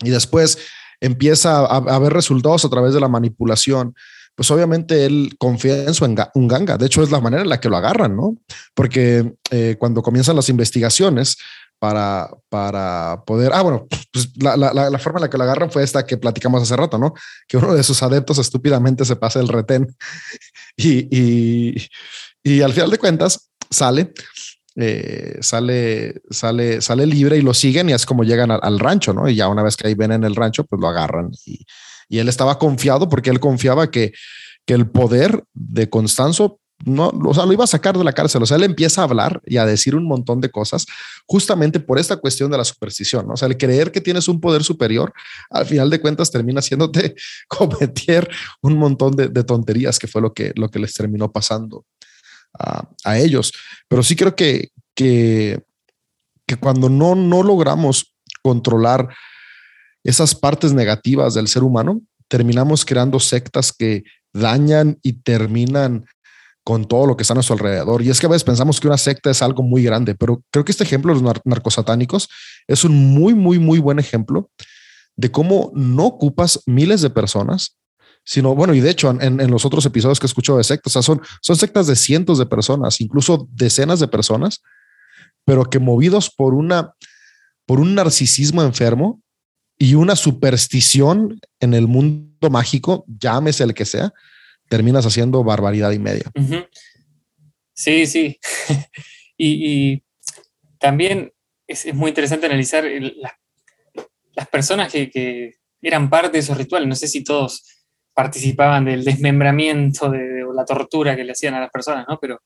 y después empieza a, a, ver resultados a través de la manipulación, pues obviamente él confía en su un ganga. De hecho, es la manera en la que lo agarran, ¿no? Porque eh, cuando comienzan las investigaciones para, para poder, ah, bueno, pues la, la, forma en la que lo agarran fue esta que platicamos hace rato, ¿no? Que uno de sus adeptos estúpidamente se pasa el retén y, y, y al final de cuentas sale. Eh, sale, sale, sale libre y lo siguen y es como llegan al, al rancho, ¿no? Y ya una vez que ahí ven en el rancho, pues lo agarran y, y él estaba confiado porque él confiaba que, que el poder de Constanzo no, o sea, lo iba a sacar de la cárcel. O sea, él empieza a hablar y a decir un montón de cosas justamente por esta cuestión de la superstición. O sea, el creer que tienes un poder superior, al final de cuentas termina haciéndote cometer un montón de, tonterías, que fue lo que, lo que les terminó pasando a, a ellos. Pero sí creo que, que, que cuando no, no logramos controlar esas partes negativas del ser humano, terminamos creando sectas que dañan y terminan con todo lo que está a nuestro alrededor. Y es que a veces pensamos que una secta es algo muy grande, pero creo que este ejemplo de los narcosatánicos es un muy, muy, muy buen ejemplo de cómo no ocupas miles de personas sino, bueno, y de hecho, en, los otros episodios que he escuchado de sectas, son, son sectas de cientos de personas, incluso decenas de personas, pero que movidos por una, por un narcisismo enfermo y una superstición en el mundo mágico, llámese el que sea, terminas haciendo barbaridad y media. Sí, sí. y, también es, muy interesante analizar las personas que, eran parte de esos rituales. No sé si todos participaban del desmembramiento de, o la tortura que le hacían a las personas, ¿no? Pero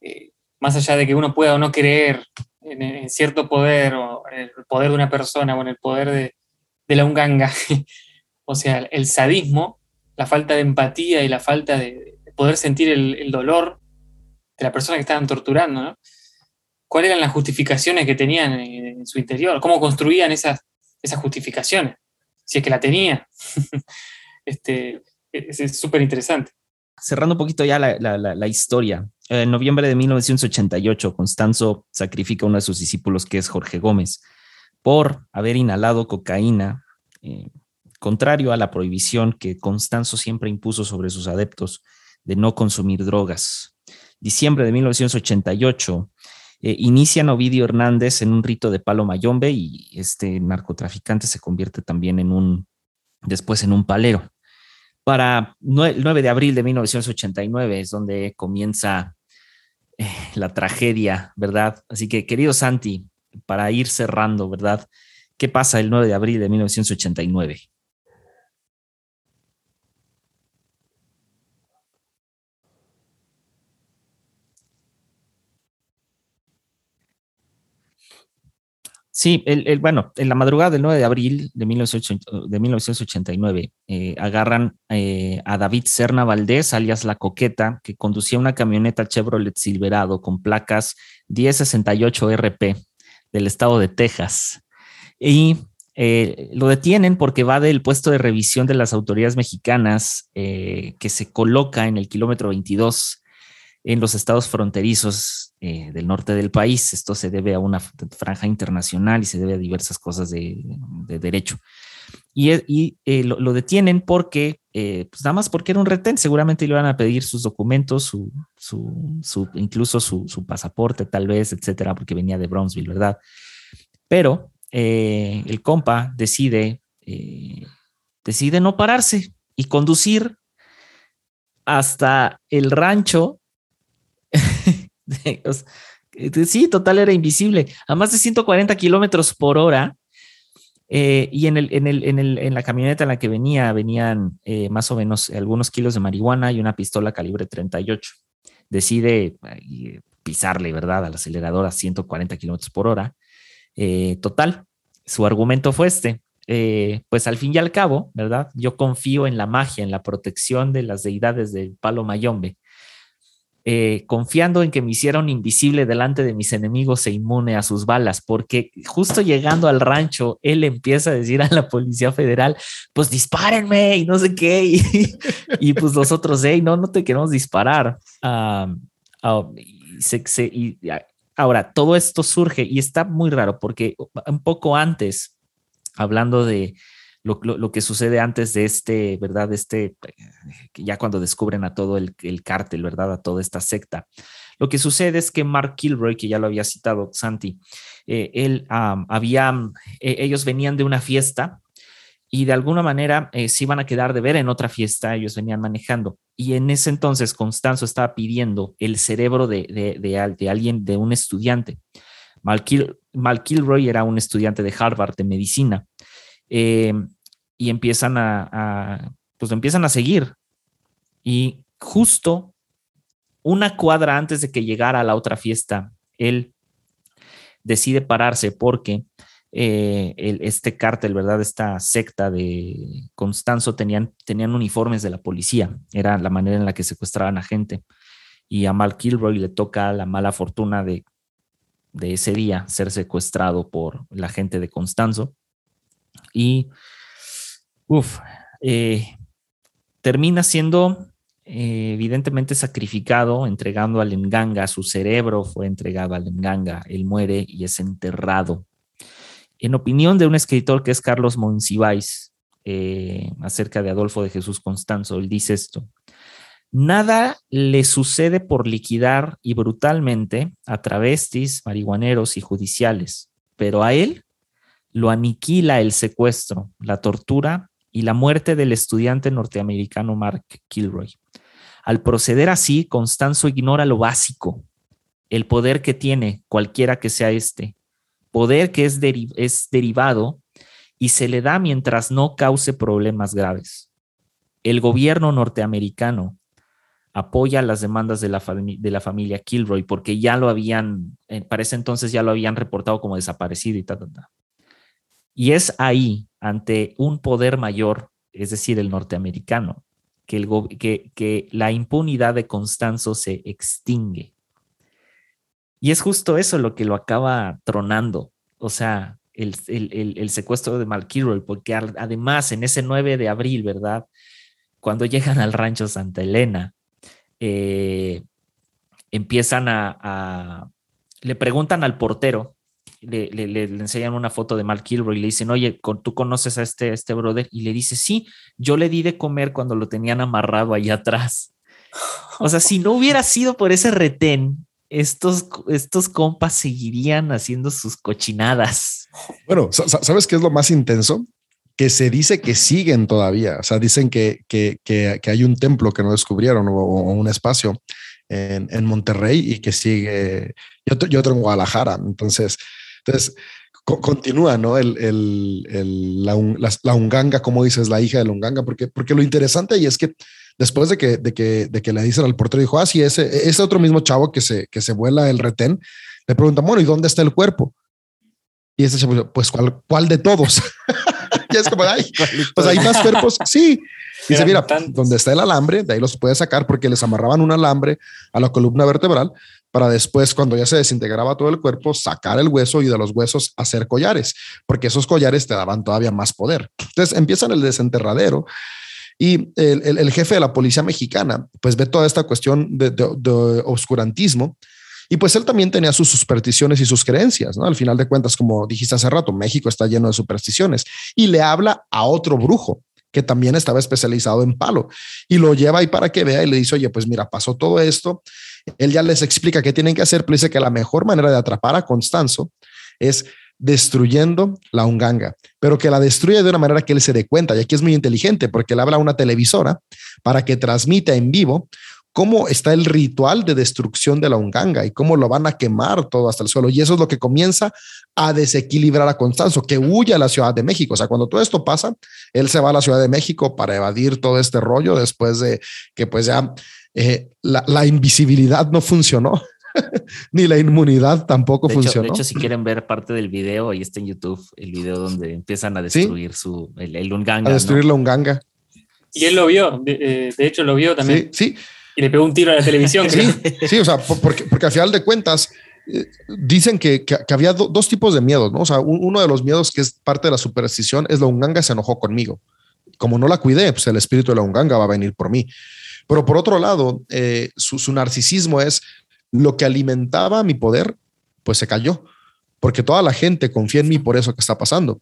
eh, más allá de que uno pueda o no creer en, cierto poder o en el poder de una persona o en el poder de, la unganga, o sea, el sadismo, la falta de empatía y la falta de, poder sentir el, dolor de la persona que estaban torturando, ¿no? ¿Cuáles eran las justificaciones que tenían en, su interior? ¿Cómo construían esas, esas justificaciones? Si es que la tenía. este, es súper interesante. Cerrando un poquito ya la, la, historia. En noviembre de 1988, Constanzo sacrifica a uno de sus discípulos, que es Jorge Gómez, por haber inhalado cocaína, eh, contrario a la prohibición que Constanzo siempre impuso sobre sus adeptos de no consumir drogas. Diciembre de 1988, eh, inician Ovidio Hernández en un rito de palo mayombe y este narcotraficante se convierte también en un, después en un palero. Para el 9 de abril de 1989 es donde comienza eh, la tragedia, ¿verdad? Así que, querido Santi, para ir cerrando, ¿verdad? ¿Qué pasa el 9 de abril de 1989? Sí, el, bueno, en la madrugada del 9 de abril de, 1989 eh, agarran eh, a David Serna Valdés, alias La Coqueta, que conducía una camioneta Chevrolet Silverado con placas 1068RP del estado de Texas. Y eh, lo detienen porque va del puesto de revisión de las autoridades mexicanas que se coloca en el kilómetro 22 en los estados fronterizos eh, del norte del país. Esto se debe a una franja internacional y se debe a diversas cosas de, derecho. Y, eh, lo, detienen porque, eh, pues nada más porque era un retén, seguramente le van a pedir sus documentos, su, su, incluso su, pasaporte tal vez, etcétera, porque venía de Brownsville, ¿verdad? Pero el compa decide, decide no pararse y conducir hasta el rancho sí, total era invisible. A más de 140 kilómetros por hora. Eh, y en, la camioneta en la que venía, venían eh, más o menos algunos kilos de marihuana y una pistola calibre 38. Decide eh, pisarle, ¿verdad?, al acelerador a 140 kilómetros por hora. total, su argumento fue este. pues al fin y al cabo, ¿verdad? Yo confío en la magia, en la protección de las deidades del palo mayombe eh, confiando en que me hicieron invisible delante de mis enemigos e inmune a sus balas, porque justo llegando al rancho, él empieza a decir a la Policía Federal, pues dispárenme y no sé qué, y, pues los otros, hey, no, no te queremos disparar. ahora, todo esto surge y está muy raro porque un poco antes, hablando de lo, que sucede antes de este, ¿verdad? Este, ya cuando descubren a todo el, el cártel, ¿verdad? A toda esta secta. Lo que sucede es que Mark Kilroy, que ya lo había citado Santi, eh, él había, e, ellos venían de una fiesta y de alguna manera eh, se iban a quedar de ver en otra fiesta, ellos venían manejando. Y en ese entonces Constanzo estaba pidiendo el cerebro de, de, de, alguien, de un estudiante. Mal, Kilroy era un estudiante de Harvard de medicina eh, y empiezan a, pues empiezan a seguir. Y justo una cuadra antes de que llegara a la otra fiesta, él decide pararse porque eh, este cártel, ¿verdad? Esta secta de Constanzo tenían, tenían uniformes de la policía, era la manera en la que secuestraban a gente. Y a Mal Kilroy le toca la mala fortuna de, de ese día ser secuestrado por la gente de Constanzo y, uff, eh, termina siendo eh, evidentemente sacrificado, entregando al Enganga, su cerebro fue entregado al Enganga, él muere y es enterrado. En opinión de un escritor que es Carlos Monsiváis, eh, acerca de Adolfo de Jesús Constanzo. Él dice esto. Nada le sucede por liquidar y brutalmente a travestis, marihuaneros y judiciales, pero a él lo aniquila el secuestro, la tortura y la muerte del estudiante norteamericano Mark Kilroy. Al proceder así, Constanzo ignora lo básico, el poder que tiene cualquiera que sea este, poder que es, es derivado y se le da mientras no cause problemas graves. El gobierno norteamericano apoya las demandas de la, de la familia Kilroy porque ya lo habían, eh, para ese entonces ya lo habían reportado como desaparecido y tal, tal, Y es ahí, ante un poder mayor, es decir, el norteamericano, que, la impunidad de Constanzo se extingue. Y es justo eso lo que lo acaba tronando. O sea, el, secuestro de Mark Kilroy, porque además en ese 9 de abril, ¿verdad? Cuando llegan al rancho Santa Elena, eh, empiezan a, le preguntan al portero, le, le, enseñan una foto de Mark Kilroy y le dicen, oye, ¿tú conoces a este, este brother? Y le dice, sí, yo le di de comer cuando lo tenían amarrado ahí atrás. O sea, si no hubiera sido por ese retén, estos, estos compas seguirían haciendo sus cochinadas. Bueno, ¿sabes qué es lo más intenso? que se dice que siguen todavía, o sea, dicen que, que, que, hay un templo que no descubrieron o, un espacio en, en, Monterrey y que sigue, y otro, y otro en Guadalajara. Entonces, entonces continúa, ¿no? El, el, el la, la, Unganga, como dices, la hija de la Unganga, porque, porque lo interesante ahí es que después de que, de que, de que le dicen al portero, dijo, ah, sí, ese, ese otro mismo chavo que se, que se vuela el retén, le pregunta, bueno, ¿y dónde está el cuerpo? Y ese chavo, pues, ¿cuál, cuál de todos? y es como, ay, pues hay más cuerpos. Sí. Y dice, mira, donde está el alambre, de ahí los puedes sacar porque les amarraban un alambre a la columna vertebral para después, cuando ya se desintegraba todo el cuerpo, sacar el hueso y de los huesos hacer collares, porque esos collares te daban todavía más poder. Entonces empiezan el desenterradero y el, jefe de la policía mexicana, pues ve toda esta cuestión de, de, oscurantismo y pues él también tenía sus supersticiones y sus creencias. Al final de cuentas, como dijiste hace rato, México está lleno de supersticiones y le habla a otro brujo que también estaba especializado en palo y lo lleva ahí para que vea y le dice, oye, pues mira, pasó todo esto. Él ya les explica qué tienen que hacer, pero dice que la mejor manera de atrapar a Constanzo es destruyendo la unganga, pero que la destruye de una manera que él se dé cuenta. Y aquí es muy inteligente porque le habla a una televisora para que transmita en vivo cómo está el ritual de destrucción de la Unganga y cómo lo van a quemar todo hasta el suelo. Y eso es lo que comienza a desequilibrar a Constanzo, que huye a la Ciudad de México. O sea, cuando todo esto pasa, él se va a la Ciudad de México para evadir todo este rollo después de que pues ya eh, la, invisibilidad no funcionó. ni la inmunidad tampoco funcionó. de hecho, si quieren ver parte del video, ahí está en YouTube el video donde empiezan a destruir su el, Unganga. A destruir la Unganga. Y él lo vio, de, eh, de, hecho lo vio también. Sí, sí. Y le pegó un tiro a la televisión. Sí, sí o sea, porque, porque al final de cuentas eh, dicen que, que, había dos tipos de miedos, ¿no? O sea, uno de los miedos que es parte de la superstición es la unganga se enojó conmigo. Como no la cuidé, pues el espíritu de la unganga va a venir por mí. Pero por otro lado, eh, su, su narcisismo es lo que alimentaba mi poder, pues se cayó, porque toda la gente confía en mí por eso que está pasando.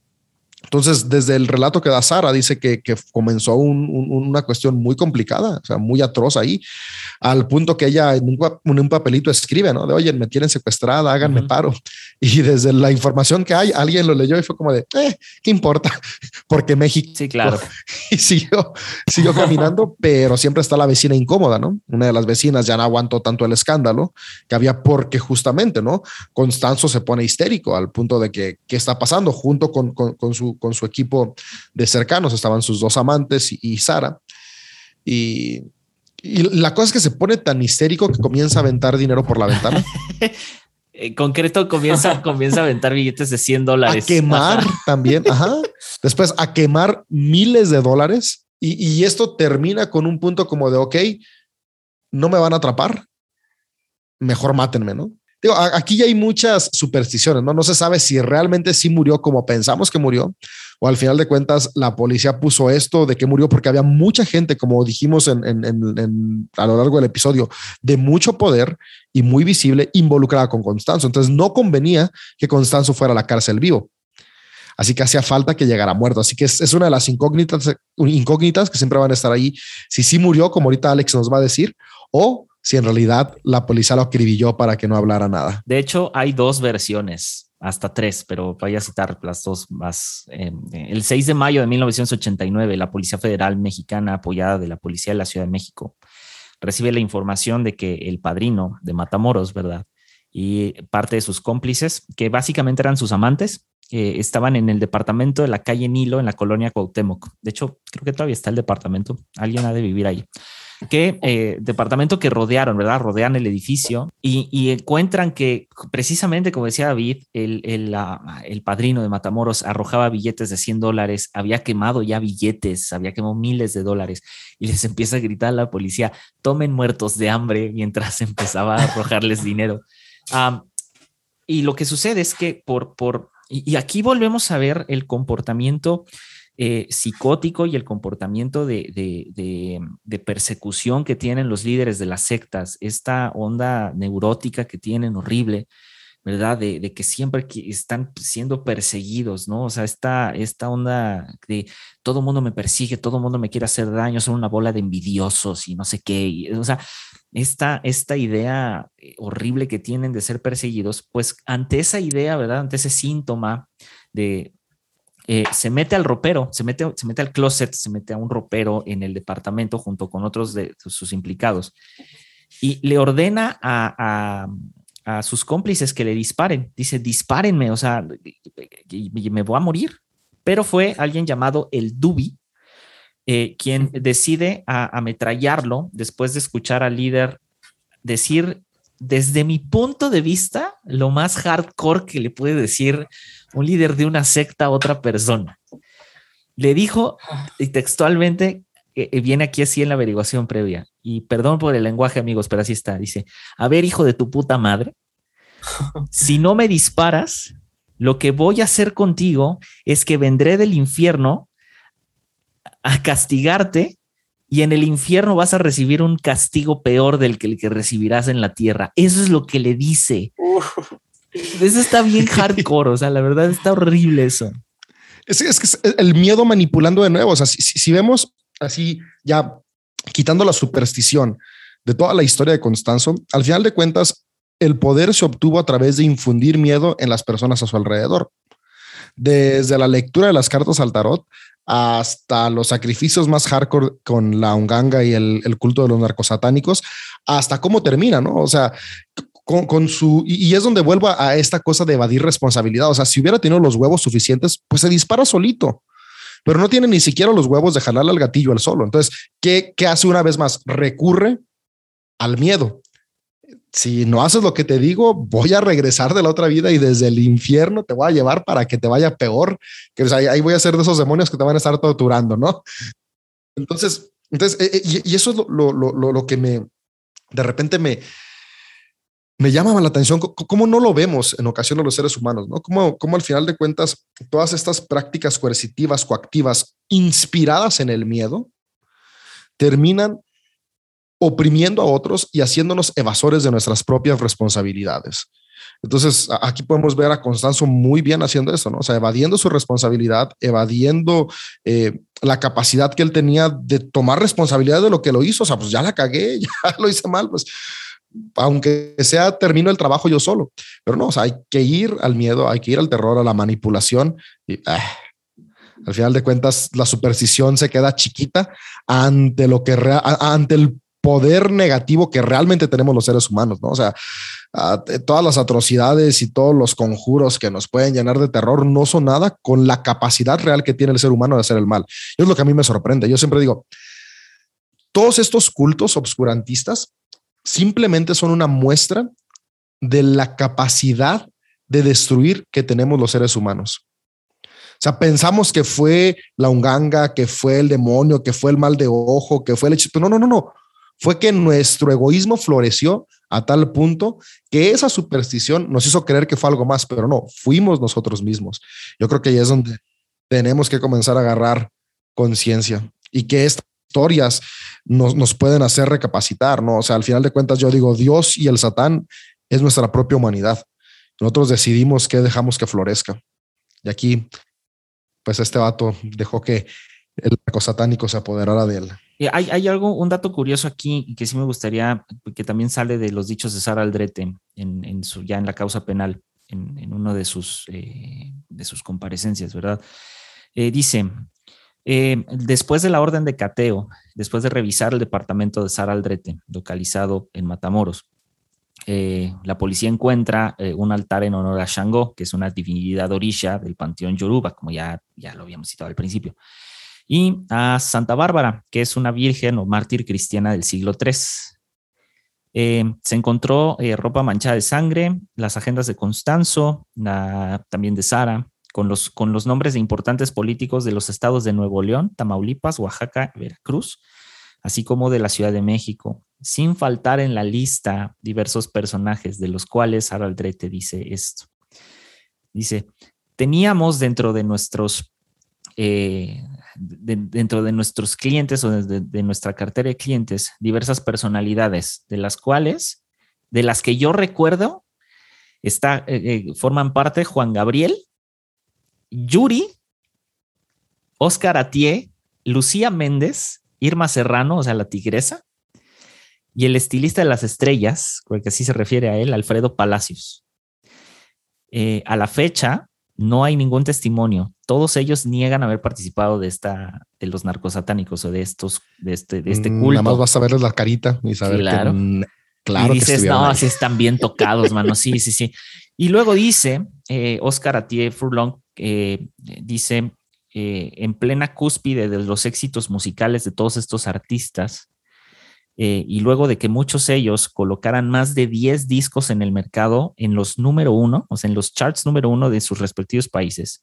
Entonces, desde el relato que da Sara, dice que, comenzó una cuestión muy complicada, o sea, muy atroz ahí, al punto que ella en un, papelito escribe, ¿no? De, oye, me tienen secuestrada, háganme paro. Y desde la información que hay, alguien lo leyó y fue como de, eh, ¿qué importa? Porque México. Sí, claro. Y siguió, siguió caminando, pero siempre está la vecina incómoda, ¿no? Una de las vecinas ya no aguantó tanto el escándalo que había porque justamente, ¿no? Constanzo se pone histérico al punto de que, ¿qué está pasando? Junto con, con su con su equipo de cercanos, estaban sus dos amantes y, Sara. Y, la cosa es que se pone tan histérico que comienza a aventar dinero por la ventana. En concreto, comienza, comienza a aventar billetes de 100 dólares. A quemar también, ajá. Después a quemar miles de dólares. Y, y, esto termina con un punto como de, ok, no me van a atrapar, mejor mátenme, ¿no? Aquí ya hay muchas supersticiones, ¿no? No se sabe si realmente sí murió como pensamos que murió, o al final de cuentas la policía puso esto de que murió porque había mucha gente, como dijimos a lo largo del episodio, de mucho poder y muy visible involucrada con Constanzo. Entonces no convenía que Constanzo fuera a la cárcel vivo. así que hacía falta que llegara muerto. Así que es, es una de las incógnitas, incógnitas que siempre van a estar ahí. Si sí murió, como ahorita Alex nos va a decir, o si en realidad la policía lo acribilló para que no hablara nada. De hecho, hay dos versiones, hasta tres, pero voy a citar las dos más. Eh, el 6 de mayo de 1989, la Policía Federal Mexicana, apoyada de la Policía de la Ciudad de México, recibe la información de que el padrino de Matamoros, ¿verdad? Y parte de sus cómplices, que básicamente eran sus amantes, eh, estaban en el departamento de la calle Nilo, en la colonia Cuauhtémoc. De hecho, creo que todavía está el departamento. Alguien ha de vivir ahí que eh, departamento que rodearon, ¿verdad? Rodean el edificio y, encuentran que precisamente, como decía David, el, el, el, padrino de Matamoros arrojaba billetes de 100 dólares, había quemado ya billetes, había quemado miles de dólares y les empieza a gritar a la policía, tomen muertos de hambre mientras empezaba a arrojarles dinero. y lo que sucede es que por, por, y aquí volvemos a ver el comportamiento eh, psicótico y el comportamiento de, persecución que tienen los líderes de las sectas, esta onda neurótica que tienen horrible, ¿verdad? De, que siempre están siendo perseguidos, ¿no? O sea, esta, esta onda de todo mundo me persigue, todo mundo me quiere hacer daño, son una bola de envidiosos y no sé qué. o sea, esta, esta idea eh, horrible que tienen de ser perseguidos, pues ante esa idea, ¿verdad? Ante ese síntoma de, eh, se mete al ropero, se mete, se mete al closet, se mete a un ropero en el departamento junto con otros de sus implicados y le ordena a, sus cómplices que le disparen. Dice, dispárenme, o sea, me voy a morir. Pero fue alguien llamado el Dubi, eh, quien decide ametrallarlo después de escuchar al líder decir, desde mi punto de vista, lo más hardcore que le puede decir un líder de una secta a otra persona. Le dijo y textualmente, eh, eh, viene aquí así en la averiguación previa, y perdón por el lenguaje amigos, pero así está, dice, a ver hijo de tu puta madre, si no me disparas, lo que voy a hacer contigo es que vendré del infierno a castigarte y en el infierno vas a recibir un castigo peor del que el que recibirás en la tierra. Eso es lo que le dice. Eso está bien hardcore, o sea, la verdad está horrible eso. Es, es que es el miedo manipulando de nuevo. O sea, si, vemos así, ya quitando la superstición de toda la historia de Constanzo, al final de cuentas, el poder se obtuvo a través de infundir miedo en las personas a su alrededor. Desde la lectura de las cartas al tarot hasta los sacrificios más hardcore con la unganga y el, culto de los narcosatánicos, hasta cómo termina, ¿no? O sea, con, su, y, es donde vuelvo a esta cosa de evadir responsabilidad. O sea, si hubiera tenido los huevos suficientes, pues se dispara solito, pero no tiene ni siquiera los huevos de jalarle al gatillo al solo. Entonces, ¿qué, ¿qué hace una vez más? Recurre al miedo. Si no haces lo que te digo, voy a regresar de la otra vida y desde el infierno te voy a llevar para que te vaya peor. Que ahí, voy a ser de esos demonios que te van a estar torturando, ¿no? Entonces, entonces eh, eh, y, eso es lo, lo, lo, lo que me, de repente me, me llama la atención cómo no lo vemos en ocasiones los seres humanos, ¿no? Cómo, cómo al final de cuentas todas estas prácticas coercitivas, coactivas, inspiradas en el miedo, terminan oprimiendo a otros y haciéndonos evasores de nuestras propias responsabilidades. Entonces, aquí podemos ver a Constanzo muy bien haciendo eso, ¿no? O sea, evadiendo su responsabilidad, evadiendo eh, la capacidad que él tenía de tomar responsabilidad de lo que lo hizo. O sea, pues ya la cagué, ya lo hice mal, pues aunque sea termino el trabajo yo solo. Pero no, o sea, hay que ir al miedo, hay que ir al terror, a la manipulación. Y ah, al final de cuentas, la superstición se queda chiquita ante lo que ante el poder negativo que realmente tenemos los seres humanos, ¿no? O sea, todas las atrocidades y todos los conjuros que nos pueden llenar de terror no son nada con la capacidad real que tiene el ser humano de hacer el mal. Y es lo que a mí me sorprende. Yo siempre digo, todos estos cultos obscurantistas simplemente son una muestra de la capacidad de destruir que tenemos los seres humanos. O sea, pensamos que fue la unganga, que fue el demonio, que fue el mal de ojo, que fue el hechizo. No, no, no, no. Fue que nuestro egoísmo floreció a tal punto que esa superstición nos hizo creer que fue algo más, pero no, fuimos nosotros mismos. Yo creo que ahí es donde tenemos que comenzar a agarrar conciencia y que esta historias nos, nos pueden hacer recapacitar, ¿no? O sea, al final de cuentas yo digo, Dios y el Satán es nuestra propia humanidad. Nosotros decidimos qué dejamos que florezca. Y aquí pues este vato dejó que el narco satánico se apoderara de él. Hay, hay, algo, un dato curioso aquí que sí me gustaría, que también sale de los dichos de Sara Aldrete en, su, ya en la causa penal, en, en uno de sus, eh, de sus comparecencias, ¿verdad? Eh, dice, eh, después de la orden de cateo, después de revisar el departamento de Sara Aldrete, localizado en Matamoros, eh, la policía encuentra eh, un altar en honor a Shango, que es una divinidad orisha del panteón Yoruba, como ya, ya lo habíamos citado al principio y a Santa Bárbara, que es una virgen o mártir cristiana del siglo III. Eh, se encontró eh, ropa manchada de sangre, las agendas de Constanzo, también de Sara, con los, con los nombres de importantes políticos de los estados de Nuevo León, Tamaulipas, Oaxaca Veracruz, así como de la Ciudad de México, sin faltar en la lista diversos personajes de los cuales Sara Aldrete dice esto. Dice, teníamos dentro de nuestros eh, de, dentro de nuestros clientes o de, de, nuestra cartera de clientes diversas personalidades, de las cuales, de las que yo recuerdo, está, eh, eh, forman parte Juan Gabriel, Yuri, Oscar Atié, Lucía Méndez, Irma Serrano, o sea, la tigresa, y el estilista de las estrellas, porque así se refiere a él, Alfredo Palacios. Eh, a la fecha, no hay ningún testimonio. Todos ellos niegan haber participado de esta, de los narcosatánicos o de estos, de este, de este culto. Nada más vas a verles la carita y saber claro. que, claro. Y dices, no, así están bien tocados, mano. Sí, sí, sí. Y luego dice eh, Oscar Atié Furlong, eh, dice, eh, en plena cúspide de los éxitos musicales de todos estos artistas, eh, y luego de que muchos ellos colocaran más de 10 discos en el mercado, en los número uno, o sea, en los charts número uno de sus respectivos países.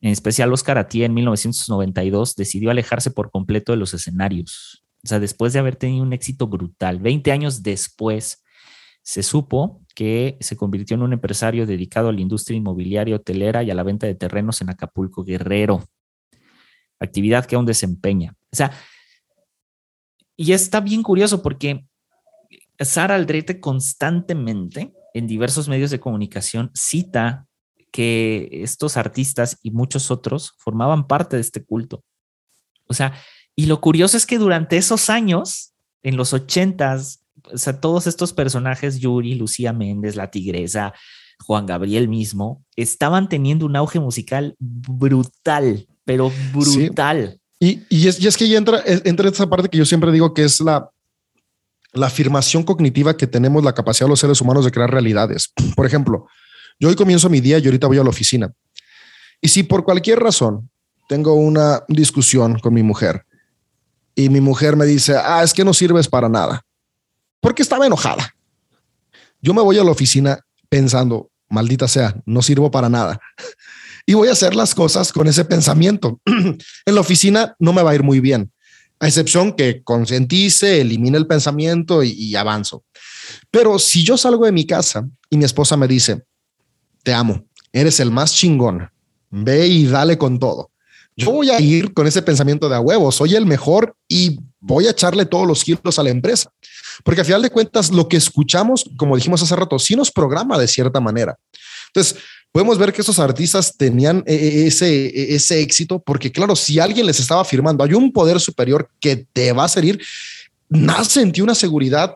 En especial, Oscar Atié en 1992 decidió alejarse por completo de los escenarios. O sea, después de haber tenido un éxito brutal, 20 años después, se supo que se convirtió en un empresario dedicado a la industria inmobiliaria hotelera y a la venta de terrenos en Acapulco Guerrero, actividad que aún desempeña. O sea, y está bien curioso porque Sara Aldrete constantemente en diversos medios de comunicación cita que estos artistas y muchos otros formaban parte de este culto. O sea, y lo curioso es que durante esos años, en los ochentas, o sea, todos estos personajes, Yuri, Lucía Méndez, La Tigresa, Juan Gabriel mismo, estaban teniendo un auge musical brutal, pero brutal. Sí. Y, y, es, y, es, que ya entra, entra esa parte que yo siempre digo que es la, la afirmación cognitiva que tenemos la capacidad de los seres humanos de crear realidades. Por ejemplo, yo hoy comienzo mi día y ahorita voy a la oficina. Y si por cualquier razón tengo una discusión con mi mujer y mi mujer me dice, ah, es que no sirves para nada, porque estaba enojada. Yo me voy a la oficina pensando, maldita sea, no sirvo para nada y voy a hacer las cosas con ese pensamiento. en la oficina no me va a ir muy bien, a excepción que concientice, elimine el pensamiento y, y, avanzo. Pero si yo salgo de mi casa y mi esposa me dice, te amo, eres el más chingón, ve y dale con todo. Yo voy a ir con ese pensamiento de a huevo, soy el mejor y voy a echarle todos los kilos a la empresa. Porque al final de cuentas, lo que escuchamos, como dijimos hace rato, sí nos programa de cierta manera. Entonces, podemos ver que esos artistas tenían ese, ese éxito, porque claro, si alguien les estaba afirmando, hay un poder superior que te va a servir, nace en ti una seguridad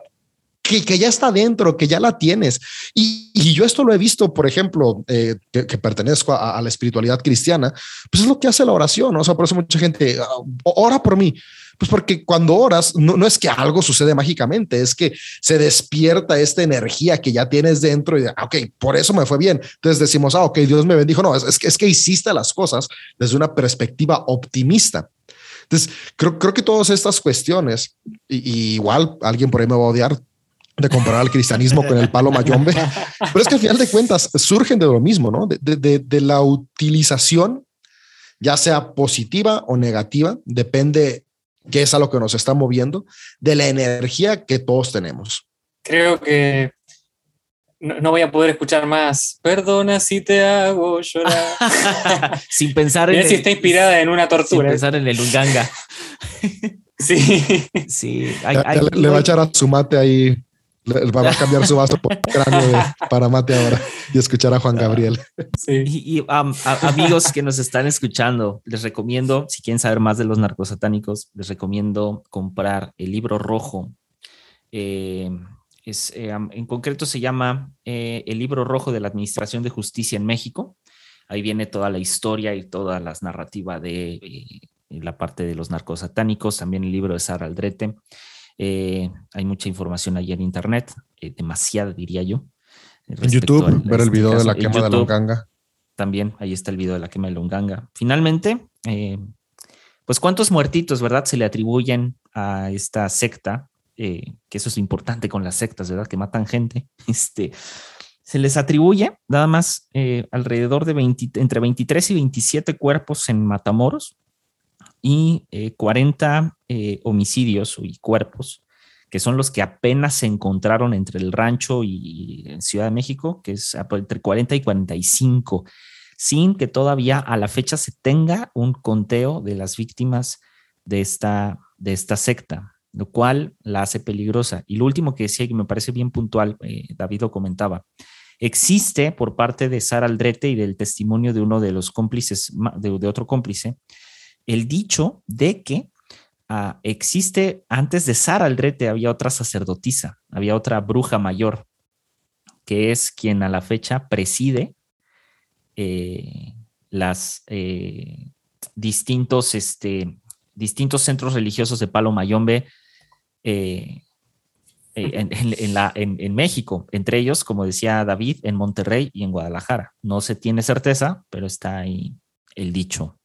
que, que, ya está dentro, que ya la tienes. Y, y yo esto lo he visto, por ejemplo, eh, que, que, pertenezco a, a, la espiritualidad cristiana, pues es lo que hace la oración, ¿no? o sea, por eso mucha gente ora por mí. Pues porque cuando oras, no, no, es que algo sucede mágicamente, es que se despierta esta energía que ya tienes dentro y, ok, por eso me fue bien. Entonces decimos, ah, ok, Dios me bendijo. No, es, es, que, es que hiciste las cosas desde una perspectiva optimista. Entonces, creo, creo que todas estas cuestiones, y, y igual alguien por ahí me va a odiar, de comparar al cristianismo con el palo mayombe, pero es que al final de cuentas surgen de lo mismo, ¿no? De, de, de, la utilización, ya sea positiva o negativa, depende qué es a lo que nos está moviendo, de la energía que todos tenemos. Creo que no, no voy a poder escuchar más. Perdona si te hago llorar. sin pensar en. si está inspirada en una tortura. Sin pensar en el Unganga. sí. Sí. Hay, hay, le, le va a echar a su mate ahí Va a cambiar su vaso por cráneo para mate ahora y escuchar a Juan Gabriel. Y, amigos que nos están escuchando, les recomiendo, si quieren saber más de los narcosatánicos, les recomiendo comprar el libro rojo. Eh, es, eh, en concreto se llama eh, El libro rojo de la Administración de Justicia en México. Ahí viene toda la historia y toda la narrativa de la parte de los narcosatánicos, también el libro de Sara Aldrete. Eh, hay mucha información ahí en internet, eh, demasiada diría yo. En YouTube, ver el este video de la quema de Longanga. También ahí está el video de la quema de Longanga. Finalmente, eh, pues cuántos muertitos, ¿verdad? Se le atribuyen a esta secta, que eso es importante con las sectas, ¿verdad? Que matan gente. Este, se les atribuye nada más alrededor de entre 23 y 27 cuerpos en Matamoros, y 40 eh, eh, homicidios y cuerpos, que son los que apenas se encontraron entre el rancho y, Ciudad de México, que es entre 40 y 45, sin que todavía a la fecha se tenga un conteo de las víctimas de esta, de esta secta, lo cual la hace peligrosa. Y lo último que decía, que me parece bien puntual, eh, David lo comentaba, existe por parte de Sara Aldrete y del testimonio de uno de los cómplices, de otro cómplice, el dicho de que ah, existe, antes de Sara Aldrete había otra sacerdotisa, había otra bruja mayor, que es quien a la fecha preside eh, las eh, distintos, este, distintos centros religiosos de Palo Mayombe eh, la, en, México, entre ellos, como decía David, en Monterrey y en Guadalajara. No se tiene certeza, pero está ahí el dicho.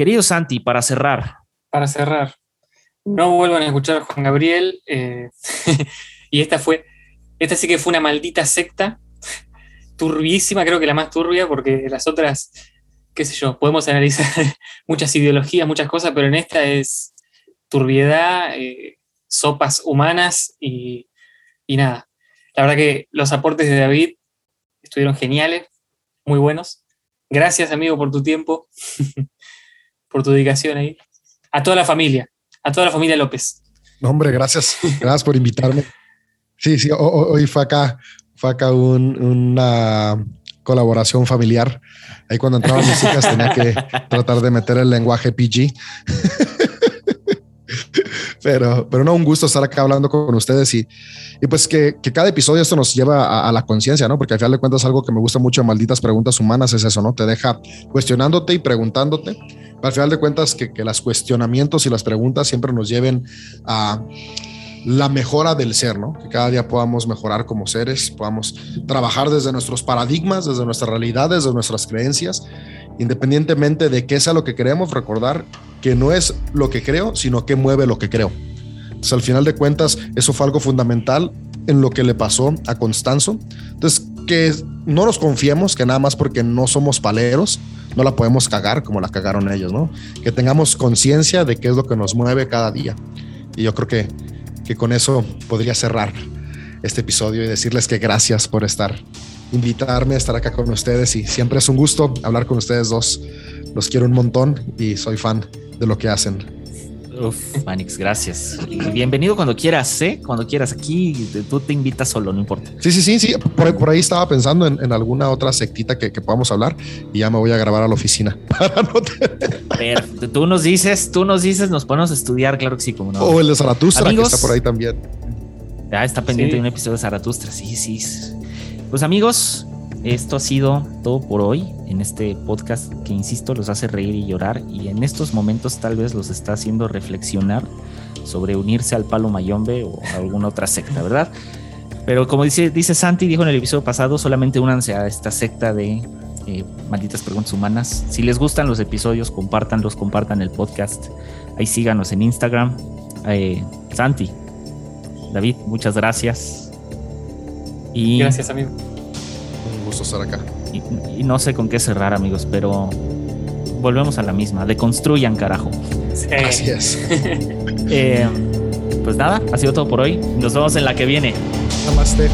Querido Santi, para cerrar. Para cerrar. No vuelvan a escuchar a Juan Gabriel. Eh, y esta fue, esta sí que fue una maldita secta, turbísima, creo que la más turbia, porque las otras, qué sé yo, podemos analizar muchas ideologías, muchas cosas, pero en esta es turbiedad, eh, sopas humanas y, y nada. La verdad que los aportes de David estuvieron geniales, muy buenos. Gracias, amigo, por tu tiempo. por tu dedicación ahí. A toda la familia, a toda la familia López. Hombre, gracias. Gracias por invitarme. Sí, sí, hoy fue acá, fue acá una colaboración familiar. Ahí cuando entraban mis hijas tenía que tratar de meter el lenguaje PG. pero, pero no, un gusto estar acá hablando con ustedes y, y pues que, cada episodio esto nos lleva a, la conciencia, ¿no? Porque al final de cuentas algo que me gusta mucho Malditas Preguntas Humanas es eso, ¿no? Te deja cuestionándote y preguntándote. Al final de cuentas que, que las cuestionamientos y las preguntas siempre nos lleven a la mejora del ser, ¿no? Que cada día podamos mejorar como seres, podamos trabajar desde nuestros paradigmas, desde nuestras realidades, desde nuestras creencias, independientemente de qué sea lo que queremos, recordar que no es lo que creo, sino que mueve lo que creo. Entonces, al final de cuentas, eso fue algo fundamental en lo que le pasó a Constanzo. Entonces, que no nos confiemos que nada más porque no somos paleros, no la podemos cagar como la cagaron ellos, ¿no? Que tengamos conciencia de qué es lo que nos mueve cada día. Y yo creo que, que con eso podría cerrar este episodio y decirles que gracias por estar, invitarme a estar acá con ustedes y siempre es un gusto hablar con ustedes dos. Los quiero un montón y soy fan de lo que hacen. Uf, Manix, gracias. bienvenido cuando quieras, ¿eh? Cuando quieras. Aquí tú te invitas solo, no importa. Sí, sí, sí, sí. Por, ahí estaba pensando en, alguna otra sectita que, podamos hablar y ya me voy a grabar a la oficina para no Tú nos dices, tú nos dices, nos ponemos a estudiar, claro que sí, como no. O el de Zaratustra, que está por ahí también. Ya está pendiente de un episodio de Zaratustra, sí, sí. Pues amigos, esto ha sido todo por hoy en este podcast que, insisto, los hace reír y llorar y en estos momentos tal vez los está haciendo reflexionar sobre unirse al Palo Mayombe o a alguna otra secta, ¿verdad? Pero como dice, Santi, dijo en el episodio pasado, solamente únanse a esta secta de eh, malditas preguntas humanas. Si les gustan los episodios, compártanlos, compartan el podcast. Ahí síganos en Instagram. Eh, Santi, David, muchas gracias. Y gracias, amigo estar acá. Y, no sé con qué cerrar, amigos, pero volvemos a la misma. Deconstruyan, carajo. Así es. Eh, pues nada, ha sido todo por hoy. Nos vemos en la que viene. Namaste.